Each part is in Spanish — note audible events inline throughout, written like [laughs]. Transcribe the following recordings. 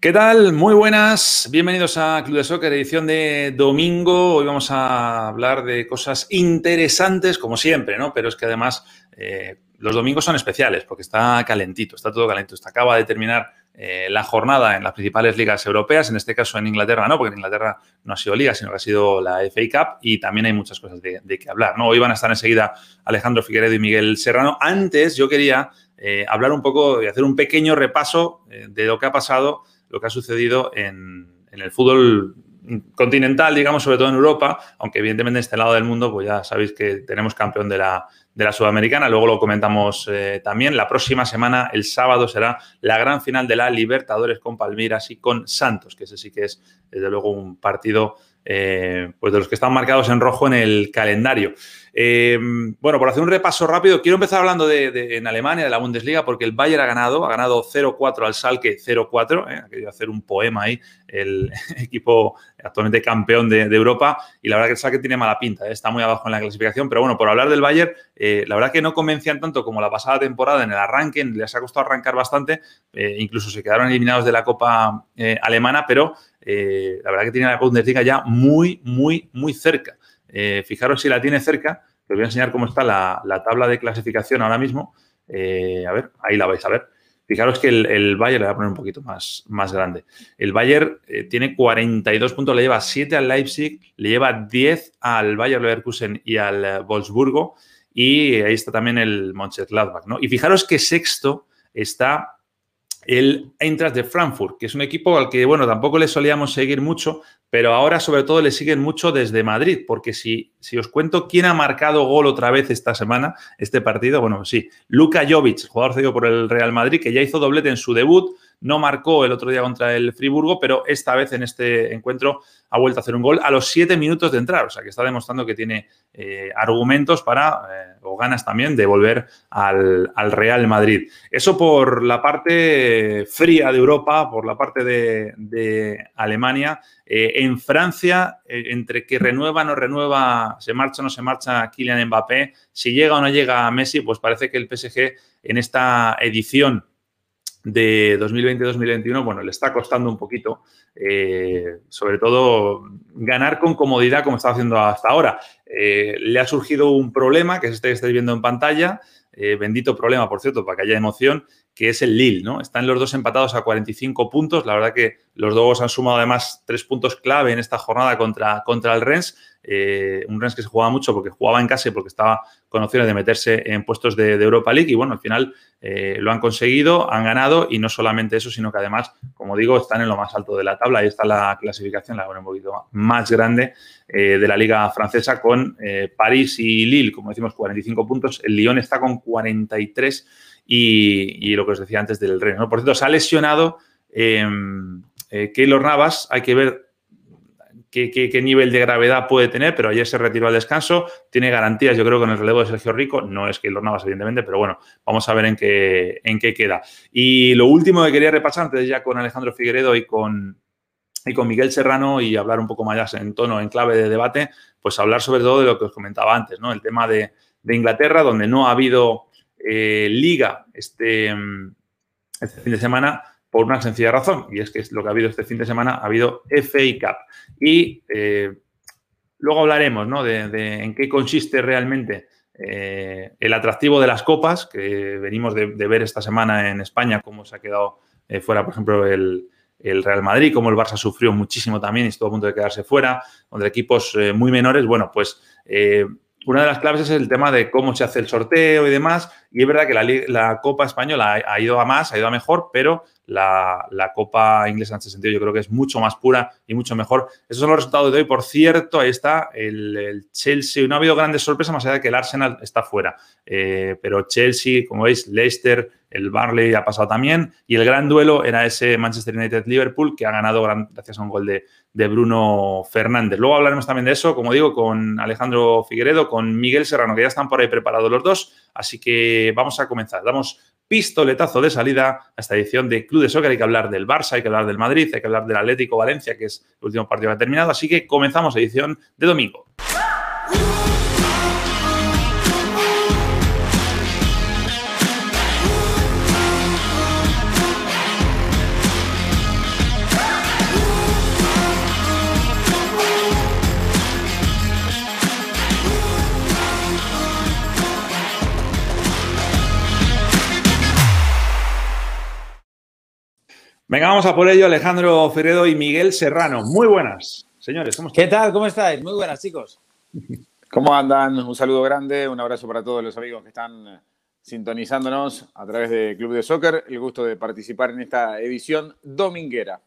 ¿Qué tal? Muy buenas, bienvenidos a Club de Soccer, edición de domingo. Hoy vamos a hablar de cosas interesantes, como siempre, ¿no? Pero es que además eh, los domingos son especiales porque está calentito, está todo calentito. Está, acaba de terminar eh, la jornada en las principales ligas europeas, en este caso en Inglaterra no, porque en Inglaterra no ha sido liga, sino que ha sido la FA Cup y también hay muchas cosas de, que hablar, ¿no? Hoy van a estar enseguida Alejandro Figueredo y Miguel Serrano. Antes yo quería eh, hablar un poco y hacer un pequeño repaso de lo que ha pasado lo que ha sucedido en, el fútbol continental, digamos, sobre todo en Europa, aunque evidentemente en este lado del mundo, pues ya sabéis que tenemos campeón de la, Sudamericana, luego lo comentamos eh, también. La próxima semana, el sábado, será la gran final de la Libertadores con Palmiras y con Santos, que ese sí que es, desde luego, un partido eh, pues de los que están marcados en rojo en el calendario. Eh, bueno, por hacer un repaso rápido, quiero empezar hablando de, en Alemania, de la Bundesliga, porque el Bayern ha ganado, ha ganado 0-4 al Salke 0-4, eh, ha querido hacer un poema ahí, el [laughs] equipo actualmente campeón de, Europa, y la verdad que el Salke tiene mala pinta, eh, está muy abajo en la clasificación, pero bueno, por hablar del Bayern, la verdad que no convencían tanto como la pasada temporada en el arranque, les ha costado arrancar bastante, incluso se quedaron eliminados de la Copa Alemana, pero la verdad que tiene la Bundesliga ya muy, muy, muy cerca. Eh, fijaros si la tiene cerca, os voy a enseñar cómo está la, tabla de clasificación ahora mismo. Eh, a ver, ahí la vais a ver. Fijaros que el, Bayern, le voy a poner un poquito más, más grande. El Bayern eh, tiene 42 puntos, le lleva 7 al Leipzig, le lleva 10 al Bayern Leverkusen y al Wolfsburgo. Y ahí está también el Mönchengladbach, ¿no? Y fijaros que sexto está el Eintracht de Frankfurt, que es un equipo al que, bueno, tampoco le solíamos seguir mucho, pero ahora sobre todo le siguen mucho desde Madrid, porque si, si os cuento quién ha marcado gol otra vez esta semana, este partido, bueno, sí, Luka Jovic, jugador cedido por el Real Madrid, que ya hizo doblete en su debut, no marcó el otro día contra el Friburgo, pero esta vez en este encuentro ha vuelto a hacer un gol a los siete minutos de entrar. O sea, que está demostrando que tiene eh, argumentos para, eh, o ganas también, de volver al, Real Madrid. Eso por la parte fría de Europa, por la parte de, Alemania. Eh, en Francia, entre que renueva, no renueva, se marcha o no se marcha Kylian Mbappé, si llega o no llega Messi, pues parece que el PSG en esta edición de 2020-2021, bueno, le está costando un poquito, eh, sobre todo ganar con comodidad como está haciendo hasta ahora. Eh, le ha surgido un problema, que es este que estáis viendo en pantalla, eh, bendito problema, por cierto, para que haya emoción, que es el Lille, ¿no? Están los dos empatados a 45 puntos. La verdad que los dos han sumado además tres puntos clave en esta jornada contra, contra el Rennes. Eh, un Rennes que se jugaba mucho porque jugaba en casa y porque estaba con opciones de meterse en puestos de, Europa League. Y bueno, al final eh, lo han conseguido, han ganado y no solamente eso, sino que además, como digo, están en lo más alto de la tabla. Ahí está la clasificación, la un poquito más grande de la liga francesa con París y Lille, como decimos, 45 puntos. El Lyon está con 43 y, lo que os decía antes del Rennes. Por cierto, se ha lesionado eh, eh, Keylor Navas, hay que ver qué, nivel de gravedad puede tener, pero ayer se retiró al descanso, tiene garantías, yo creo, con el relevo de Sergio Rico, no es Keylor Navas, evidentemente, pero bueno, vamos a ver en qué, en qué queda. Y lo último que quería repasar, antes ya con Alejandro Figueredo y con, y con Miguel Serrano y hablar un poco más en tono, en clave de debate, pues hablar sobre todo de lo que os comentaba antes, ¿no? El tema de, de Inglaterra, donde no ha habido eh, liga este, mm, este fin de semana por una sencilla razón, y es que lo que ha habido este fin de semana ha habido FA Cup. Y eh, luego hablaremos ¿no? de, en qué consiste realmente eh, el atractivo de las copas, que venimos de, ver esta semana en España, cómo se ha quedado fuera, por ejemplo, el, Real Madrid, cómo el Barça sufrió muchísimo también y estuvo a punto de quedarse fuera, donde equipos muy menores, bueno, pues una de las claves es el tema de cómo se hace el sorteo y demás. Y es verdad que la, Copa Española ha, ido a más, ha ido a mejor, pero la, Copa Inglesa en ese sentido yo creo que es mucho más pura y mucho mejor. Esos son los resultados de hoy. Por cierto, ahí está el, el Chelsea. No ha habido grandes sorpresas más allá de que el Arsenal está fuera. Eh, pero Chelsea, como veis, Leicester, el Barley ha pasado también. Y el gran duelo era ese Manchester United-Liverpool que ha ganado gracias a un gol de, de Bruno Fernández. Luego hablaremos también de eso, como digo, con Alejandro Figueredo, con Miguel Serrano, que ya están por ahí preparados los dos. Así que vamos a comenzar. Damos pistoletazo de salida a esta edición de Club de Soccer. Hay que hablar del Barça, hay que hablar del Madrid, hay que hablar del Atlético Valencia, que es el último partido que ha terminado. Así que comenzamos edición de domingo. Venga, vamos a por ello, Alejandro Ferredo y Miguel Serrano. Muy buenas, señores. ¿cómo ¿Qué tal? ¿Cómo estáis? Muy buenas, chicos. [laughs] ¿Cómo andan? Un saludo grande, un abrazo para todos los amigos que están sintonizándonos a través de Club de Soccer. El gusto de participar en esta edición dominguera.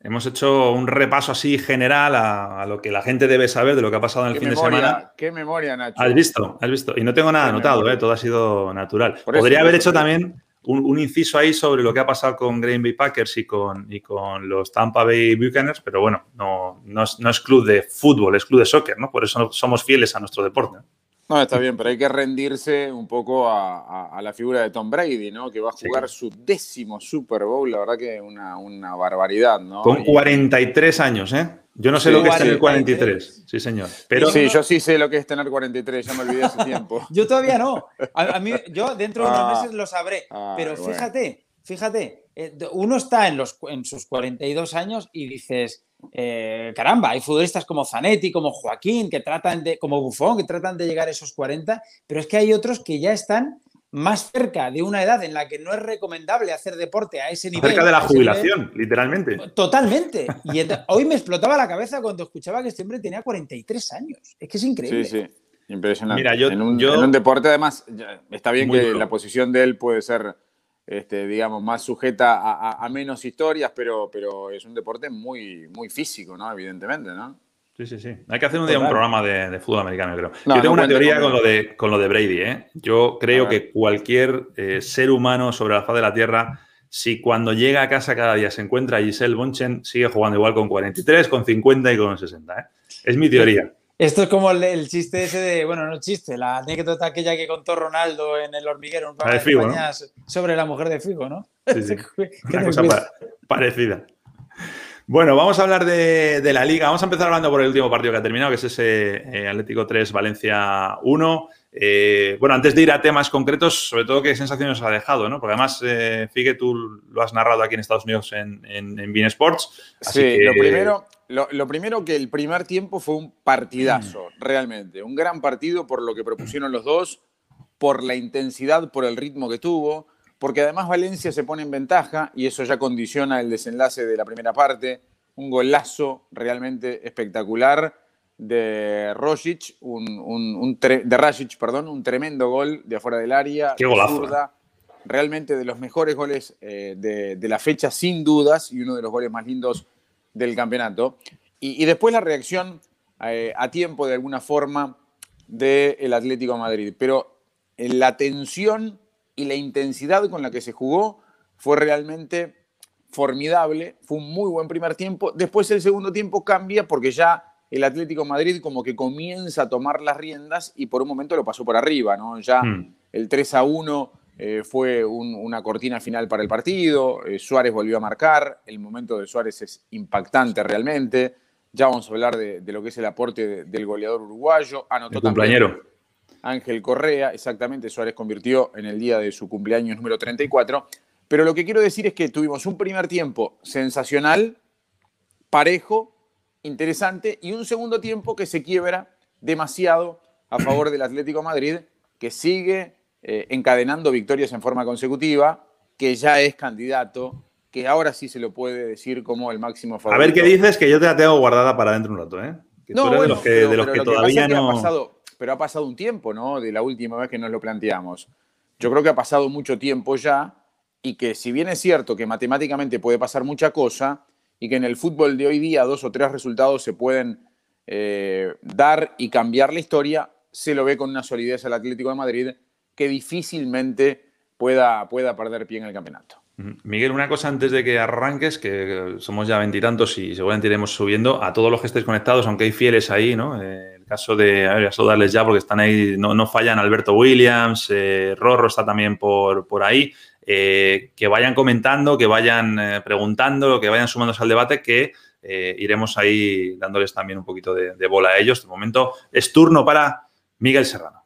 Hemos hecho un repaso así general a, a, lo que la gente debe saber de lo que ha pasado en el fin memoria, de semana. Qué memoria, Nacho. Has visto, has visto. Y no tengo nada anotado, eh, todo ha sido natural. Por Podría eso, haber hecho también un, inciso ahí sobre lo que ha pasado con Green Bay Packers y con, y con los Tampa Bay Buccaneers, pero bueno, no, no, es, no es club de fútbol, es club de soccer, ¿no? Por eso somos fieles a nuestro deporte. Está bien, pero hay que rendirse un poco a, a, a la figura de Tom Brady, ¿no? Que va a jugar sí. su décimo Super Bowl, la verdad que una, una barbaridad, ¿no? Con 43 años, ¿eh? Yo no sé sí, lo que es tener 43, sí señor. Pero... Sí, yo sí sé lo que es tener 43, ya me olvidé hace tiempo. [laughs] yo todavía no. A, a, mí, yo dentro de unos ah, meses lo sabré. Ah, pero fíjate, bueno. fíjate, eh, uno está en, los, en sus 42 años y dices, eh, caramba, hay futbolistas como Zanetti, como Joaquín, que tratan de, como Buffon, que tratan de llegar a esos 40, pero es que hay otros que ya están más cerca de una edad en la que no es recomendable hacer deporte a ese nivel. Cerca de la jubilación, nivel, literalmente. Totalmente. Y [laughs] hoy me explotaba la cabeza cuando escuchaba que este hombre tenía 43 años. Es que es increíble. Sí, sí. Impresionante. Mira, yo, en, un, yo... en un deporte, además, está bien que duro. la posición de él puede ser, este, digamos, más sujeta a, a, a, menos historias, pero, pero es un deporte muy, muy físico, ¿no? Evidentemente, ¿no? Sí, sí, sí. Hay que hacer un día un programa de, de fútbol americano, creo. No, Yo tengo no una teoría con lo, de, con lo de Brady. ¿eh? Yo creo que cualquier eh, ser humano sobre la faz de la Tierra, si cuando llega a casa cada día se encuentra a Giselle Bonchen, sigue jugando igual con 43, con 50 y con 60. ¿eh? Es mi teoría. Esto es como el, el, chiste ese de, bueno, no chiste, la anécdota aquella que contó Ronaldo en el hormiguero, un la de Figo, ¿no? sobre la mujer de Figo, ¿no? Sí, sí. [laughs] Una cosa pa parecida. Bueno, vamos a hablar de, de, la liga. Vamos a empezar hablando por el último partido que ha terminado, que es ese eh, Atlético 3, Valencia 1. Eh, bueno, antes de ir a temas concretos, sobre todo qué sensaciones os ha dejado, ¿no? Porque además, eh, Figue, tú lo has narrado aquí en Estados Unidos en, en, en Bean Sports. sí, que... lo, primero, lo, lo, primero que el primer tiempo fue un partidazo, mm. realmente. Un gran partido por lo que propusieron los dos, por la intensidad, por el ritmo que tuvo porque además Valencia se pone en ventaja y eso ya condiciona el desenlace de la primera parte. Un golazo realmente espectacular de Rosic, un, un, un de Rasic, perdón, un tremendo gol de afuera del área. Qué golazo. Zurda, realmente de los mejores goles eh, de, de, la fecha, sin dudas, y uno de los goles más lindos del campeonato. Y, y después la reacción eh, a tiempo, de alguna forma, del Atlético de Madrid. Pero en la tensión y la intensidad con la que se jugó fue realmente formidable. Fue un muy buen primer tiempo. Después el segundo tiempo cambia porque ya el Atlético Madrid como que comienza a tomar las riendas y por un momento lo pasó por arriba, ¿no? Ya mm. el 3 a 1 eh, fue un, una cortina final para el partido. Eh, Suárez volvió a marcar. El momento de Suárez es impactante realmente. Ya vamos a hablar de, de lo que es el aporte de, del goleador uruguayo. Anotó el cumpleañero. También, Ángel Correa, exactamente, Suárez convirtió en el día de su cumpleaños número 34. Pero lo que quiero decir es que tuvimos un primer tiempo sensacional, parejo, interesante, y un segundo tiempo que se quiebra demasiado a favor del Atlético Madrid, que sigue eh, encadenando victorias en forma consecutiva, que ya es candidato, que ahora sí se lo puede decir como el máximo favorito. A ver qué dices, que yo te la tengo guardada para dentro un rato, ¿eh? Que no, bueno, de los que, pero, de los que todavía que no. Ha pasado, pero ha pasado un tiempo, ¿no? De la última vez que nos lo planteamos. yo creo que ha pasado mucho tiempo ya y que si bien es cierto que matemáticamente puede pasar mucha cosa y que en el fútbol de hoy día dos o tres resultados se pueden eh, dar y cambiar la historia, se lo ve con una solidez al Atlético de Madrid que difícilmente pueda, pueda perder pie en el campeonato. Miguel, una cosa antes de que arranques, que somos ya veintitantos y seguramente iremos subiendo, a todos los que estéis conectados, aunque hay fieles ahí, ¿no? Eh, el caso de, a ver, a saludarles ya porque están ahí, no, fallan Alberto Williams, eh, Rorro está también por, por ahí, eh, que vayan comentando, que vayan preguntando, que vayan sumándose al debate, que iremos ahí dándoles también un poquito de bola a ellos. De momento es turno para Miguel Serrano.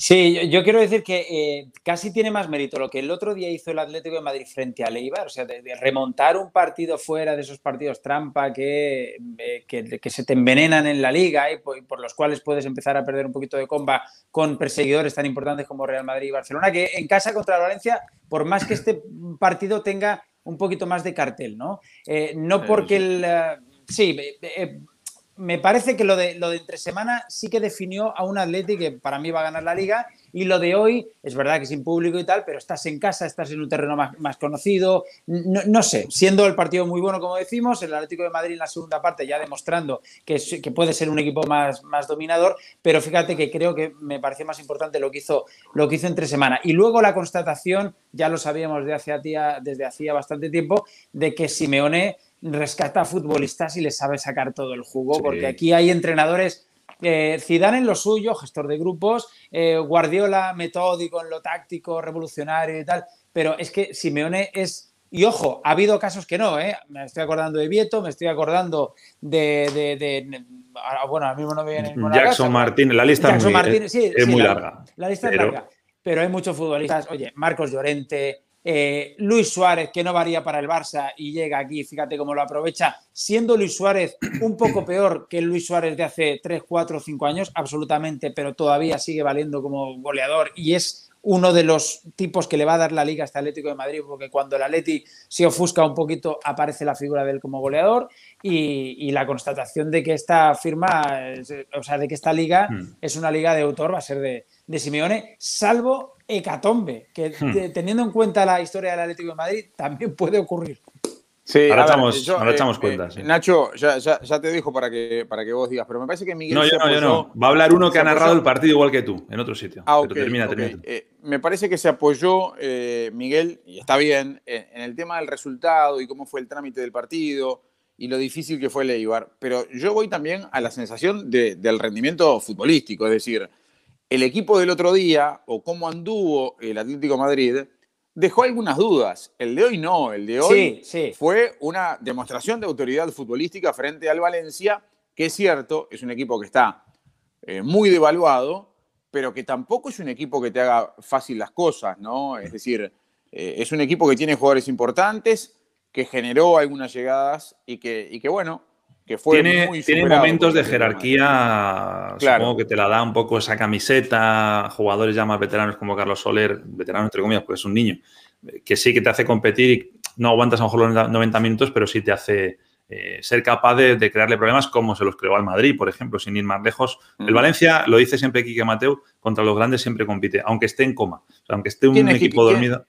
Sí, yo, quiero decir que eh, casi tiene más mérito lo que el otro día hizo el Atlético de Madrid frente a Leibar, o sea, de, remontar un partido fuera de esos partidos trampa que, eh, que, se te envenenan en la liga y por, los cuales puedes empezar a perder un poquito de comba con perseguidores tan importantes como Real Madrid y Barcelona, que en casa contra Valencia, por más que este partido tenga un poquito más de cartel, ¿no? Eh, no porque el... sí, me parece que lo de, lo de entre semana sí que definió a un Atleti que para mí va a ganar la liga y lo de hoy es verdad que sin público y tal, pero estás en casa, estás en un terreno más, conocido, no, sé, siendo el partido muy bueno como decimos, el Atlético de Madrid en la segunda parte ya demostrando que, que puede ser un equipo más, más dominador, pero fíjate que creo que me pareció más importante lo que hizo, lo que hizo entre semana. Y luego la constatación, ya lo sabíamos desde hacía bastante tiempo, de que Simeone rescata a futbolistas y les sabe sacar todo el jugo, porque aquí hay entrenadores. Eh, Zidane en lo suyo, gestor de grupos, eh, Guardiola metódico en lo táctico, revolucionario y tal, pero es que Simeone es y ojo, ha habido casos que no, ¿eh? Me estoy acordando de Vieto, me estoy acordando de. bueno, ahora mismo no me viene Jackson Martín, la lista es muy, larga. La lista es larga. Pero hay muchos futbolistas. Oye, Marcos Llorente, eh, Luis Suárez, que no varía para el Barça y llega aquí, fíjate cómo lo aprovecha, siendo Luis Suárez un poco peor que el Luis Suárez de hace 3, 4, 5 años, absolutamente, pero todavía sigue valiendo como goleador y es uno de los tipos que le va a dar la liga a este Atlético de Madrid, porque cuando el Atleti se ofusca un poquito, aparece la figura de él como goleador y, la constatación de que esta firma, o sea, de que esta liga hmm. es una liga de autor, va a ser de, de Simeone, salvo hecatombe, que hmm. teniendo en cuenta la historia del Atlético de Madrid, también puede ocurrir. Sí, ahora, echamos, ahora echamos eh, cuenta. Eh, Nacho, ya, ya, ya, te dijo para que, para que vos digas, pero me parece que Miguel. No, yo no, yo no. Va a hablar uno que ha narrado el partido igual que tú, en otro sitio. Ah, ok. termina, eh, me parece que se apoyó Miguel, y está bien, en el tema del resultado y cómo fue el trámite del partido y lo difícil que fue el Eibar. Pero yo voy también a la sensación de, del rendimiento futbolístico, es decir, el equipo del otro día o cómo anduvo el Atlético Madrid dejó algunas dudas. El de hoy no, el de hoy fue una demostración de autoridad futbolística frente al Valencia, que es cierto, es un equipo que está eh, muy devaluado, pero que tampoco es un equipo que te haga fácil las cosas, ¿no? Es decir, eh, es un equipo que tiene jugadores importantes, que generó algunas llegadas y que, y que bueno, tiene, momentos de jerarquía, supongo que te la da un poco esa camiseta, jugadores ya más veteranos como Carlos Soler, veterano entre comillas, pues es un niño, que sí que te hace competir y no aguantas a lo mejor los 90 minutos, pero sí te hace eh, ser capaz de, crearle problemas como se los creó al Madrid, por ejemplo, sin ir más lejos. El Valencia, lo dice siempre Quique Mateo, contra los grandes siempre compite, aunque esté en coma, aunque esté un equipo dormido.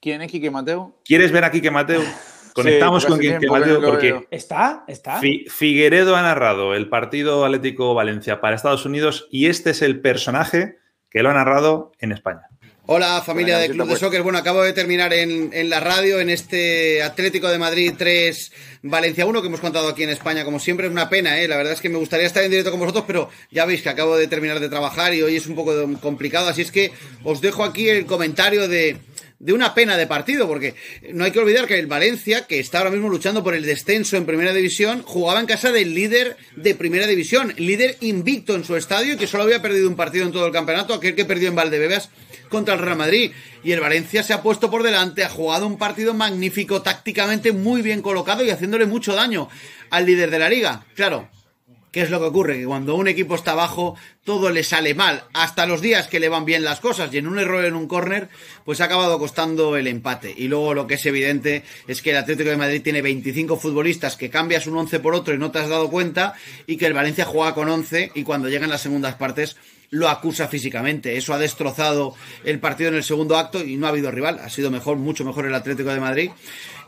¿Quién es Quique Mateo? ¿Quieres ver a Quique Mateo? [laughs] Conectamos con quien Mateo porque está, está. Figueredo ha narrado el partido Atlético Valencia para Estados Unidos y este es el personaje que lo ha narrado en España. Hola familia de Club de Soccer. Bueno, acabo de terminar en, la radio en este Atlético de Madrid 3 Valencia 1 que hemos contado aquí en España. Como siempre es una pena, ¿eh? la verdad es que me gustaría estar en directo con vosotros, pero ya veis que acabo de terminar de trabajar y hoy es un poco complicado. Así es que os dejo aquí el comentario de, de una pena de partido, porque no hay que olvidar que el Valencia, que está ahora mismo luchando por el descenso en Primera División, jugaba en casa del líder de Primera División, líder invicto en su estadio, que solo había perdido un partido en todo el campeonato, aquel que perdió en Valdebebas contra el Real Madrid. Y el Valencia se ha puesto por delante, ha jugado un partido magnífico, tácticamente muy bien colocado y haciéndole mucho daño al líder de la liga. Claro, ¿Qué es lo que ocurre? Que cuando un equipo está abajo, todo le sale mal, hasta los días que le van bien las cosas, y en un error en un córner, pues ha acabado costando el empate. Y luego lo que es evidente es que el Atlético de Madrid tiene 25 futbolistas que cambias un 11 por otro y no te has dado cuenta, y que el Valencia juega con 11 y cuando llegan las segundas partes lo acusa físicamente. Eso ha destrozado el partido en el segundo acto y no ha habido rival. Ha sido mejor, mucho mejor el Atlético de Madrid.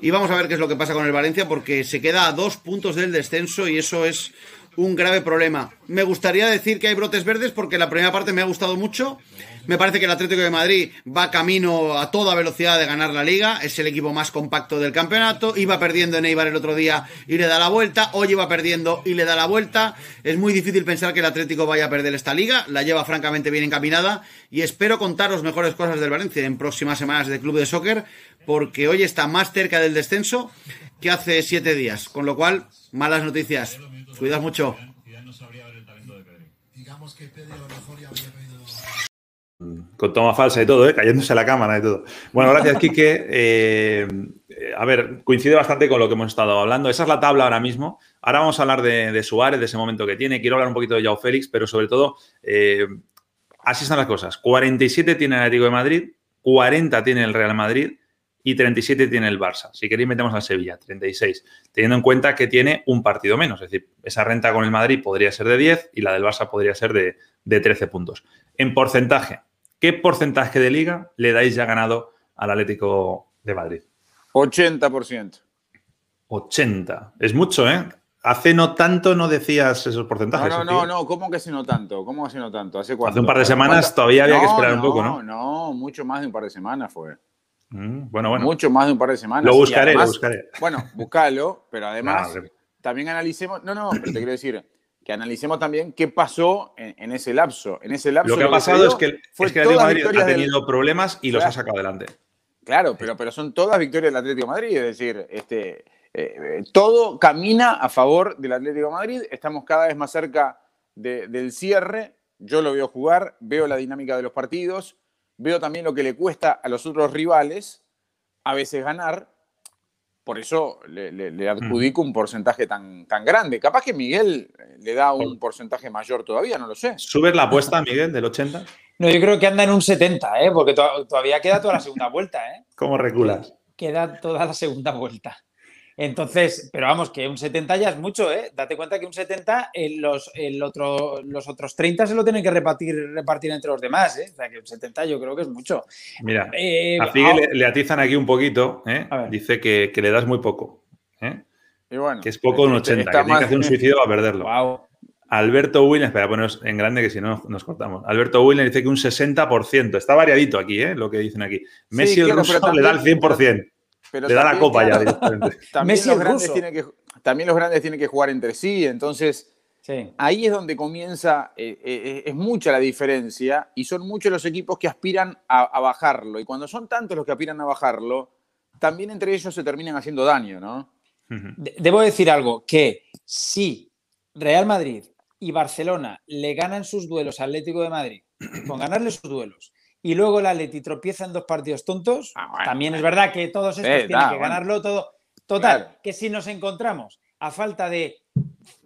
Y vamos a ver qué es lo que pasa con el Valencia porque se queda a dos puntos del descenso y eso es un grave problema. Me gustaría decir que hay brotes verdes porque la primera parte me ha gustado mucho. Me parece que el Atlético de Madrid va camino a toda velocidad de ganar la liga. Es el equipo más compacto del campeonato. Iba perdiendo en Eibar el otro día y le da la vuelta. Hoy iba perdiendo y le da la vuelta. Es muy difícil pensar que el Atlético vaya a perder esta liga. La lleva francamente bien encaminada. Y espero contaros mejores cosas del Valencia en próximas semanas de Club de Soccer. Porque hoy está más cerca del descenso que hace siete días. Con lo cual, malas noticias. Cuidado mucho. Con toma falsa y todo, ¿eh? cayéndose la cámara y todo. Bueno, gracias, Quique. [laughs] Eh, a ver, coincide bastante con lo que hemos estado hablando. Esa es la tabla ahora mismo. Ahora vamos a hablar de, Suárez, de ese momento que tiene. Quiero hablar un poquito de Yao Félix, pero sobre todo, eh, así están las cosas. 47 tiene el Atlético de Madrid, 40 tiene el Real Madrid, y 37 tiene el Barça. Si queréis, metemos al Sevilla, 36. Teniendo en cuenta que tiene un partido menos. Es decir, esa renta con el Madrid podría ser de 10 y la del Barça podría ser de, 13 puntos. En porcentaje, ¿qué porcentaje de liga le dais ya ganado al Atlético de Madrid? 80%. 80. Es mucho, ¿eh? Hace no tanto no decías esos porcentajes. No, no, no, no, ¿cómo que hace no tanto? ¿Cómo hace no tanto? ¿Hace, Hace un par de semanas todavía había que esperar un poco. No, no, mucho más de un par de semanas fue. Mm, bueno, bueno. Mucho más de un par de semanas. Lo buscaré, lo buscaré. [laughs] Bueno, buscalo, pero además también analicemos, no, no, pero te quiero decir que analicemos también qué pasó en, ese lapso. En ese lapso lo que ha pasado es que, el, es que Atlético Madrid ha tenido problemas y los ha sacado adelante. Claro, pero, pero son todas victorias del Atlético de Madrid, es decir, este, eh, todo camina a favor del Atlético de Madrid, estamos cada vez más cerca del cierre, yo lo veo jugar, veo la dinámica de los partidos, Veo también lo que le cuesta a los otros rivales a veces ganar. Por eso le, adjudico un porcentaje tan, tan grande. Capaz que Miguel le da un porcentaje mayor todavía, no lo sé. ¿Subes la apuesta, Miguel, del 80? No, yo creo que anda en un 70, ¿eh? porque todavía queda toda la segunda vuelta. ¿eh? ¿Cómo reculas? Queda toda la segunda vuelta. Entonces, pero vamos, que un 70 ya es mucho, ¿eh? Date cuenta que un 70, los, el otro, los otros 30 se lo tienen que repartir, repartir entre los demás, ¿eh? O sea, que un 70 yo creo que es mucho. Mira, eh, a Figue le, atizan aquí un poquito, ¿eh? Dice que, le das muy poco, ¿eh? Y bueno, que es poco un 80, que tiene que hacer un suicidio a perderlo. Alberto Williams, espera, ponernos en grande que si no nos cortamos. Alberto Williams dice que un 60%. Está variadito aquí, ¿eh? Lo que dicen aquí. Messi el ruso le da el 100%. Le da la copa ya [laughs] también, los grandes tienen que, también los grandes tienen que jugar entre sí, entonces ahí es donde comienza, eh, eh, es mucha la diferencia y son muchos los equipos que aspiran a, bajarlo. Y cuando son tantos los que aspiran a bajarlo, también entre ellos se terminan haciendo daño, ¿no? Debo decir algo, que si Real Madrid y Barcelona le ganan sus duelos al Atlético de Madrid, con ganarle sus duelos, y luego el Atleti tropieza en dos partidos tontos, ah, también es verdad que todos estos tienen que ganarlo todo. Total, que si nos encontramos a falta de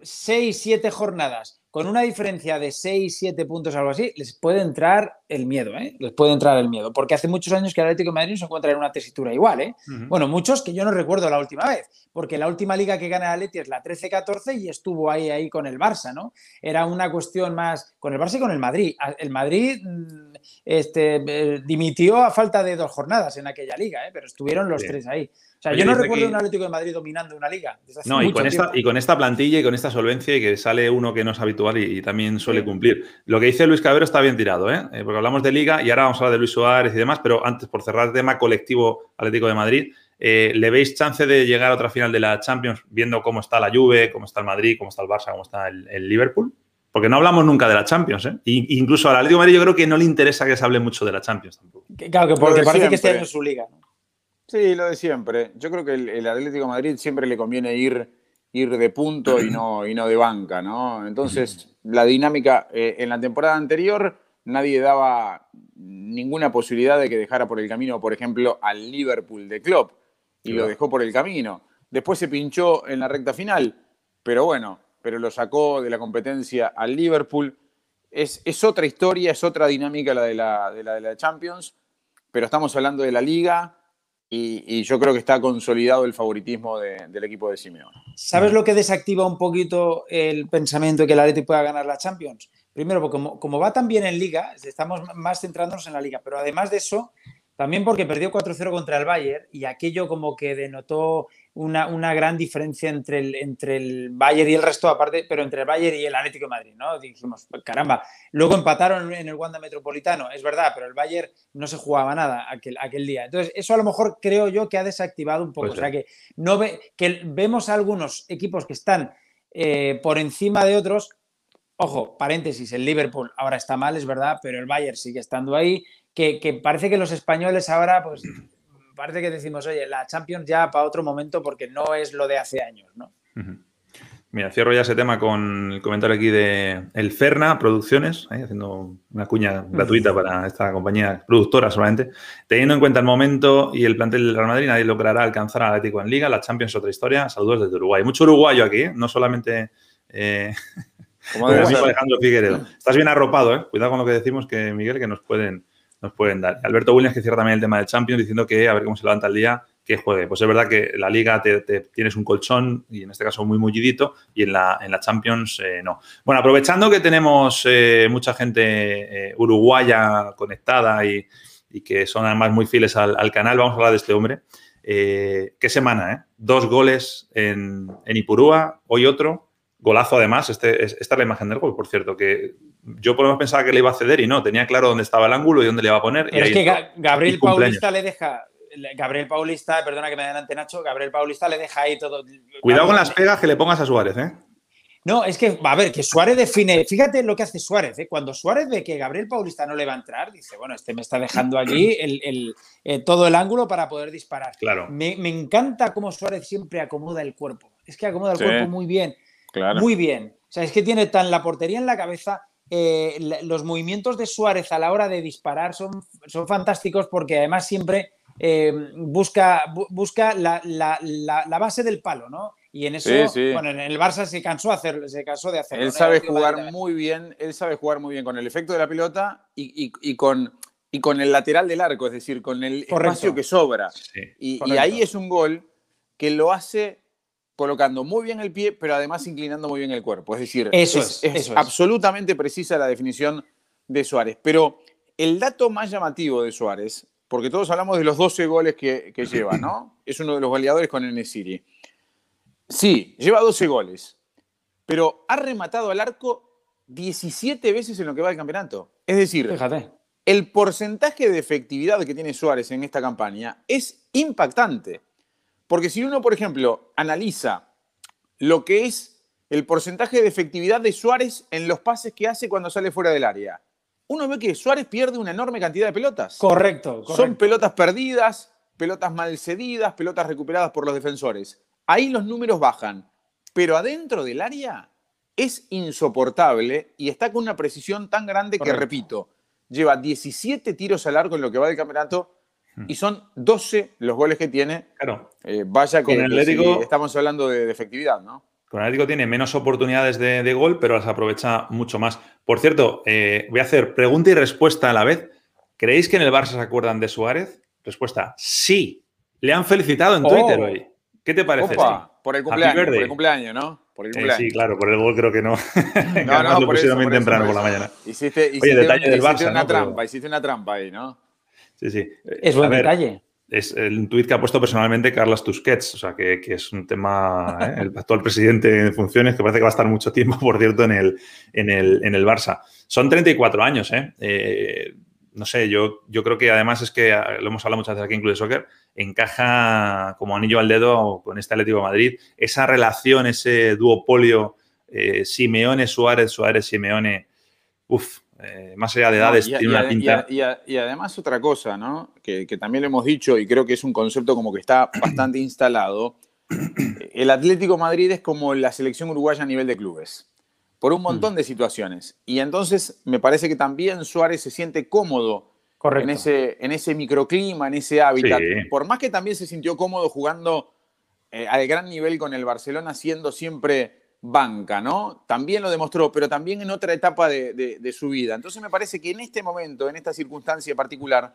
seis, siete jornadas con una diferencia de 6, 7 puntos, algo así, les puede entrar el miedo, ¿eh? Les puede entrar el miedo, porque hace muchos años que el Atlético de Madrid se encuentra en una tesitura igual, ¿eh? Bueno, muchos que yo no recuerdo la última vez, porque la última liga que gana el Atleti es la 13-14 y estuvo ahí, ahí con el Barça, ¿no? Era una cuestión más con el Barça y con el Madrid. El Madrid mm, este, eh, dimitió a falta de dos jornadas en aquella liga, ¿eh? Pero estuvieron los tres ahí. O sea, yo no recuerdo un Atlético de Madrid dominando una liga. no, y con, esta, y con, esta, plantilla y con esta solvencia y que sale uno que no es habitual y, también suele cumplir. Lo que dice Luis Cabero está bien tirado, ¿eh? ¿eh? Porque hablamos de liga y ahora vamos a hablar de Luis Suárez y demás, pero antes, por cerrar el tema colectivo Atlético de Madrid, eh, ¿le veis chance de llegar a otra final de la Champions viendo cómo está la Juve, cómo está el Madrid, cómo está el Barça, cómo está el, Liverpool? Porque no hablamos nunca de la Champions, ¿eh? incluso al Atlético de Madrid yo creo que no le interesa que se hable mucho de la Champions tampoco. Claro, que porque parece que este año es su liga, ¿no? Sí, lo de siempre. Yo creo que el, Atlético de Madrid siempre le conviene ir, ir de punto y no, y no de banca, ¿no? Entonces, la dinámica eh, en la temporada anterior nadie daba ninguna posibilidad de que dejara por el camino, por ejemplo, al Liverpool de Klopp y lo dejó por el camino. Después se pinchó en la recta final, pero bueno, pero lo sacó de la competencia al Liverpool. Es, es otra historia, es otra dinámica la de la, de la, de la Champions, pero estamos hablando de la liga y, yo creo que está consolidado el favoritismo del equipo de Simeone. ¿Sabes lo que desactiva un poquito el pensamiento de que el Atleti pueda ganar la Champions? Primero, porque como, como va tan bien en liga, estamos más centrándonos en la liga, pero además de eso, también porque perdió 4-0 contra el Bayern y aquello como que denotó una, una, gran diferencia entre el, entre el Bayern y el resto, aparte, pero entre el Bayern y el Atlético de Madrid, ¿no? Dijimos, caramba, luego empataron en el Wanda Metropolitano, es verdad, pero el Bayern no se jugaba nada aquel, aquel día. Entonces, eso a lo mejor creo yo que ha desactivado un poco. o sea, que, no ve, que vemos algunos equipos que están eh, por encima de otros. Ojo, paréntesis, el Liverpool ahora está mal, es verdad, pero el Bayern sigue estando ahí que, parece que los españoles ahora, pues parece que decimos, oye, la Champions ya para otro momento porque no es lo de hace años, ¿no? Mira, cierro ya ese tema con el comentario aquí de El Ferna Producciones, haciendo una cuña gratuita para esta compañía productora solamente. Teniendo en cuenta el momento y el plantel del Real Madrid, nadie logrará alcanzar al Atlético en Liga. La Champions otra historia. Saludos desde Uruguay. Mucho uruguayo aquí, ¿eh? no solamente eh, como [laughs] Alejandro Figueredo. Estás bien arropado, ¿eh? Cuidado con lo que decimos, que Miguel, que nos pueden nos pueden dar. Alberto Williams que cierra también el tema del Champions diciendo que a ver cómo se levanta el día que juegue. Pues es verdad que la liga te, tienes un colchón y en este caso muy mullidito y en la, en la Champions eh, no. Bueno, aprovechando que tenemos eh, mucha gente eh, uruguaya conectada y, que son además muy fieles al, canal, vamos a hablar de este hombre. ¿Qué semana, eh? Dos goles en, en Ipurúa, hoy otro. Golazo además, este, esta es la imagen del gol, por cierto, que yo por lo menos pensaba que le iba a ceder y no, tenía claro dónde estaba el ángulo y dónde le iba a poner. Pero es que Gabriel Paulista le deja, Gabriel Paulista, perdona que me adelante Nacho, Gabriel Paulista le deja ahí todo. Cuidado con las pegas que le pongas a Suárez, ¿eh? No, es que, a ver, que Suárez define, fíjate lo que hace Suárez, ¿eh? cuando Suárez ve que Gabriel Paulista no le va a entrar, dice, bueno, este me está dejando allí [clears throat] el, eh, todo el ángulo para poder disparar. Claro. Me, encanta cómo Suárez siempre acomoda el cuerpo, es que acomoda el cuerpo muy bien, claro. muy bien. O sea, es que tiene tan la portería en la cabeza eh, los movimientos de Suárez a la hora de disparar son, son fantásticos porque además siempre eh, busca, busca la, base del palo, ¿no? Y en eso, bueno, en el Barça se cansó, hacer, se cansó de hacerlo. Él sabe jugar muy bien, él sabe jugar muy bien con el efecto de la pelota y, con, y con el lateral del arco, es decir, con el espacio que sobra. y, ahí es un gol que lo hace colocando muy bien el pie, pero además inclinando muy bien el cuerpo. Es decir, es, absolutamente precisa la definición de Suárez. Pero el dato más llamativo de Suárez, porque todos hablamos de los 12 goles que, lleva, ¿no? [clears throat] Es uno de los goleadores con el Nesiri. Sí, lleva 12 goles, pero ha rematado al arco 17 veces en lo que va del campeonato. Es decir, el porcentaje de efectividad que tiene Suárez en esta campaña es impactante. Porque si uno, por ejemplo, analiza lo que es el porcentaje de efectividad de Suárez en los pases que hace cuando sale fuera del área, uno ve que Suárez pierde una enorme cantidad de pelotas. Correcto, Son pelotas perdidas, pelotas mal cedidas, pelotas recuperadas por los defensores. Ahí los números bajan, pero adentro del área es insoportable y está con una precisión tan grande que, repito, lleva 17 tiros al arco en lo que va del campeonato y son 12 los goles que tiene. Claro. Eh, vaya con el Atlético. estamos hablando de, efectividad, ¿no? Con el Atlético tiene menos oportunidades de, gol, pero las aprovecha mucho más. Por cierto, eh, voy a hacer pregunta y respuesta a la vez. ¿Creéis que en el Barça se acuerdan de Suárez? Respuesta: sí. Le han felicitado en Twitter oh. hoy. ¿Qué te parece? por el cumpleaños, por el cumpleaños, ¿no? Por el eh, cumpleaños. sí, claro, por el gol creo que no. [laughs] no, no, lo por pusieron bien temprano por, la mañana. Hiciste, hiciste, Oye, detalle del Barça, una trampa, hiciste una trampa ahí, ¿no? Sí, sí. Es buen detalle. Es el tuit que ha puesto personalmente Carlos Tusquets, o sea, que, es un tema, [laughs] ¿eh? el actual presidente en funciones, que parece que va a estar mucho tiempo, por cierto, en el, en el, en el Barça. Son 34 años, ¿eh? ¿eh? no sé, yo, yo creo que además es que, lo hemos hablado muchas veces aquí en Club de Soccer, encaja como anillo al dedo con este Atlético de Madrid. Esa relación, ese duopolio eh, Simeone-Suárez, Suárez-Simeone, uff, eh, más allá de edades, y, tiene una pinta. Y, además otra cosa, ¿no? Que, también lo hemos dicho y creo que es un concepto como que está [clears throat] bastante instalado. El Atlético Madrid es como la selección uruguaya a nivel de clubes, por un montón mm. de situaciones. Y entonces me parece que también Suárez se siente cómodo en ese, en ese microclima, en ese hábitat. Por más que también se sintió cómodo jugando eh, al gran nivel con el Barcelona, siendo siempre banca, ¿no? También lo demostró, pero también en otra etapa de, su vida. Entonces me parece que en este momento, en esta circunstancia particular,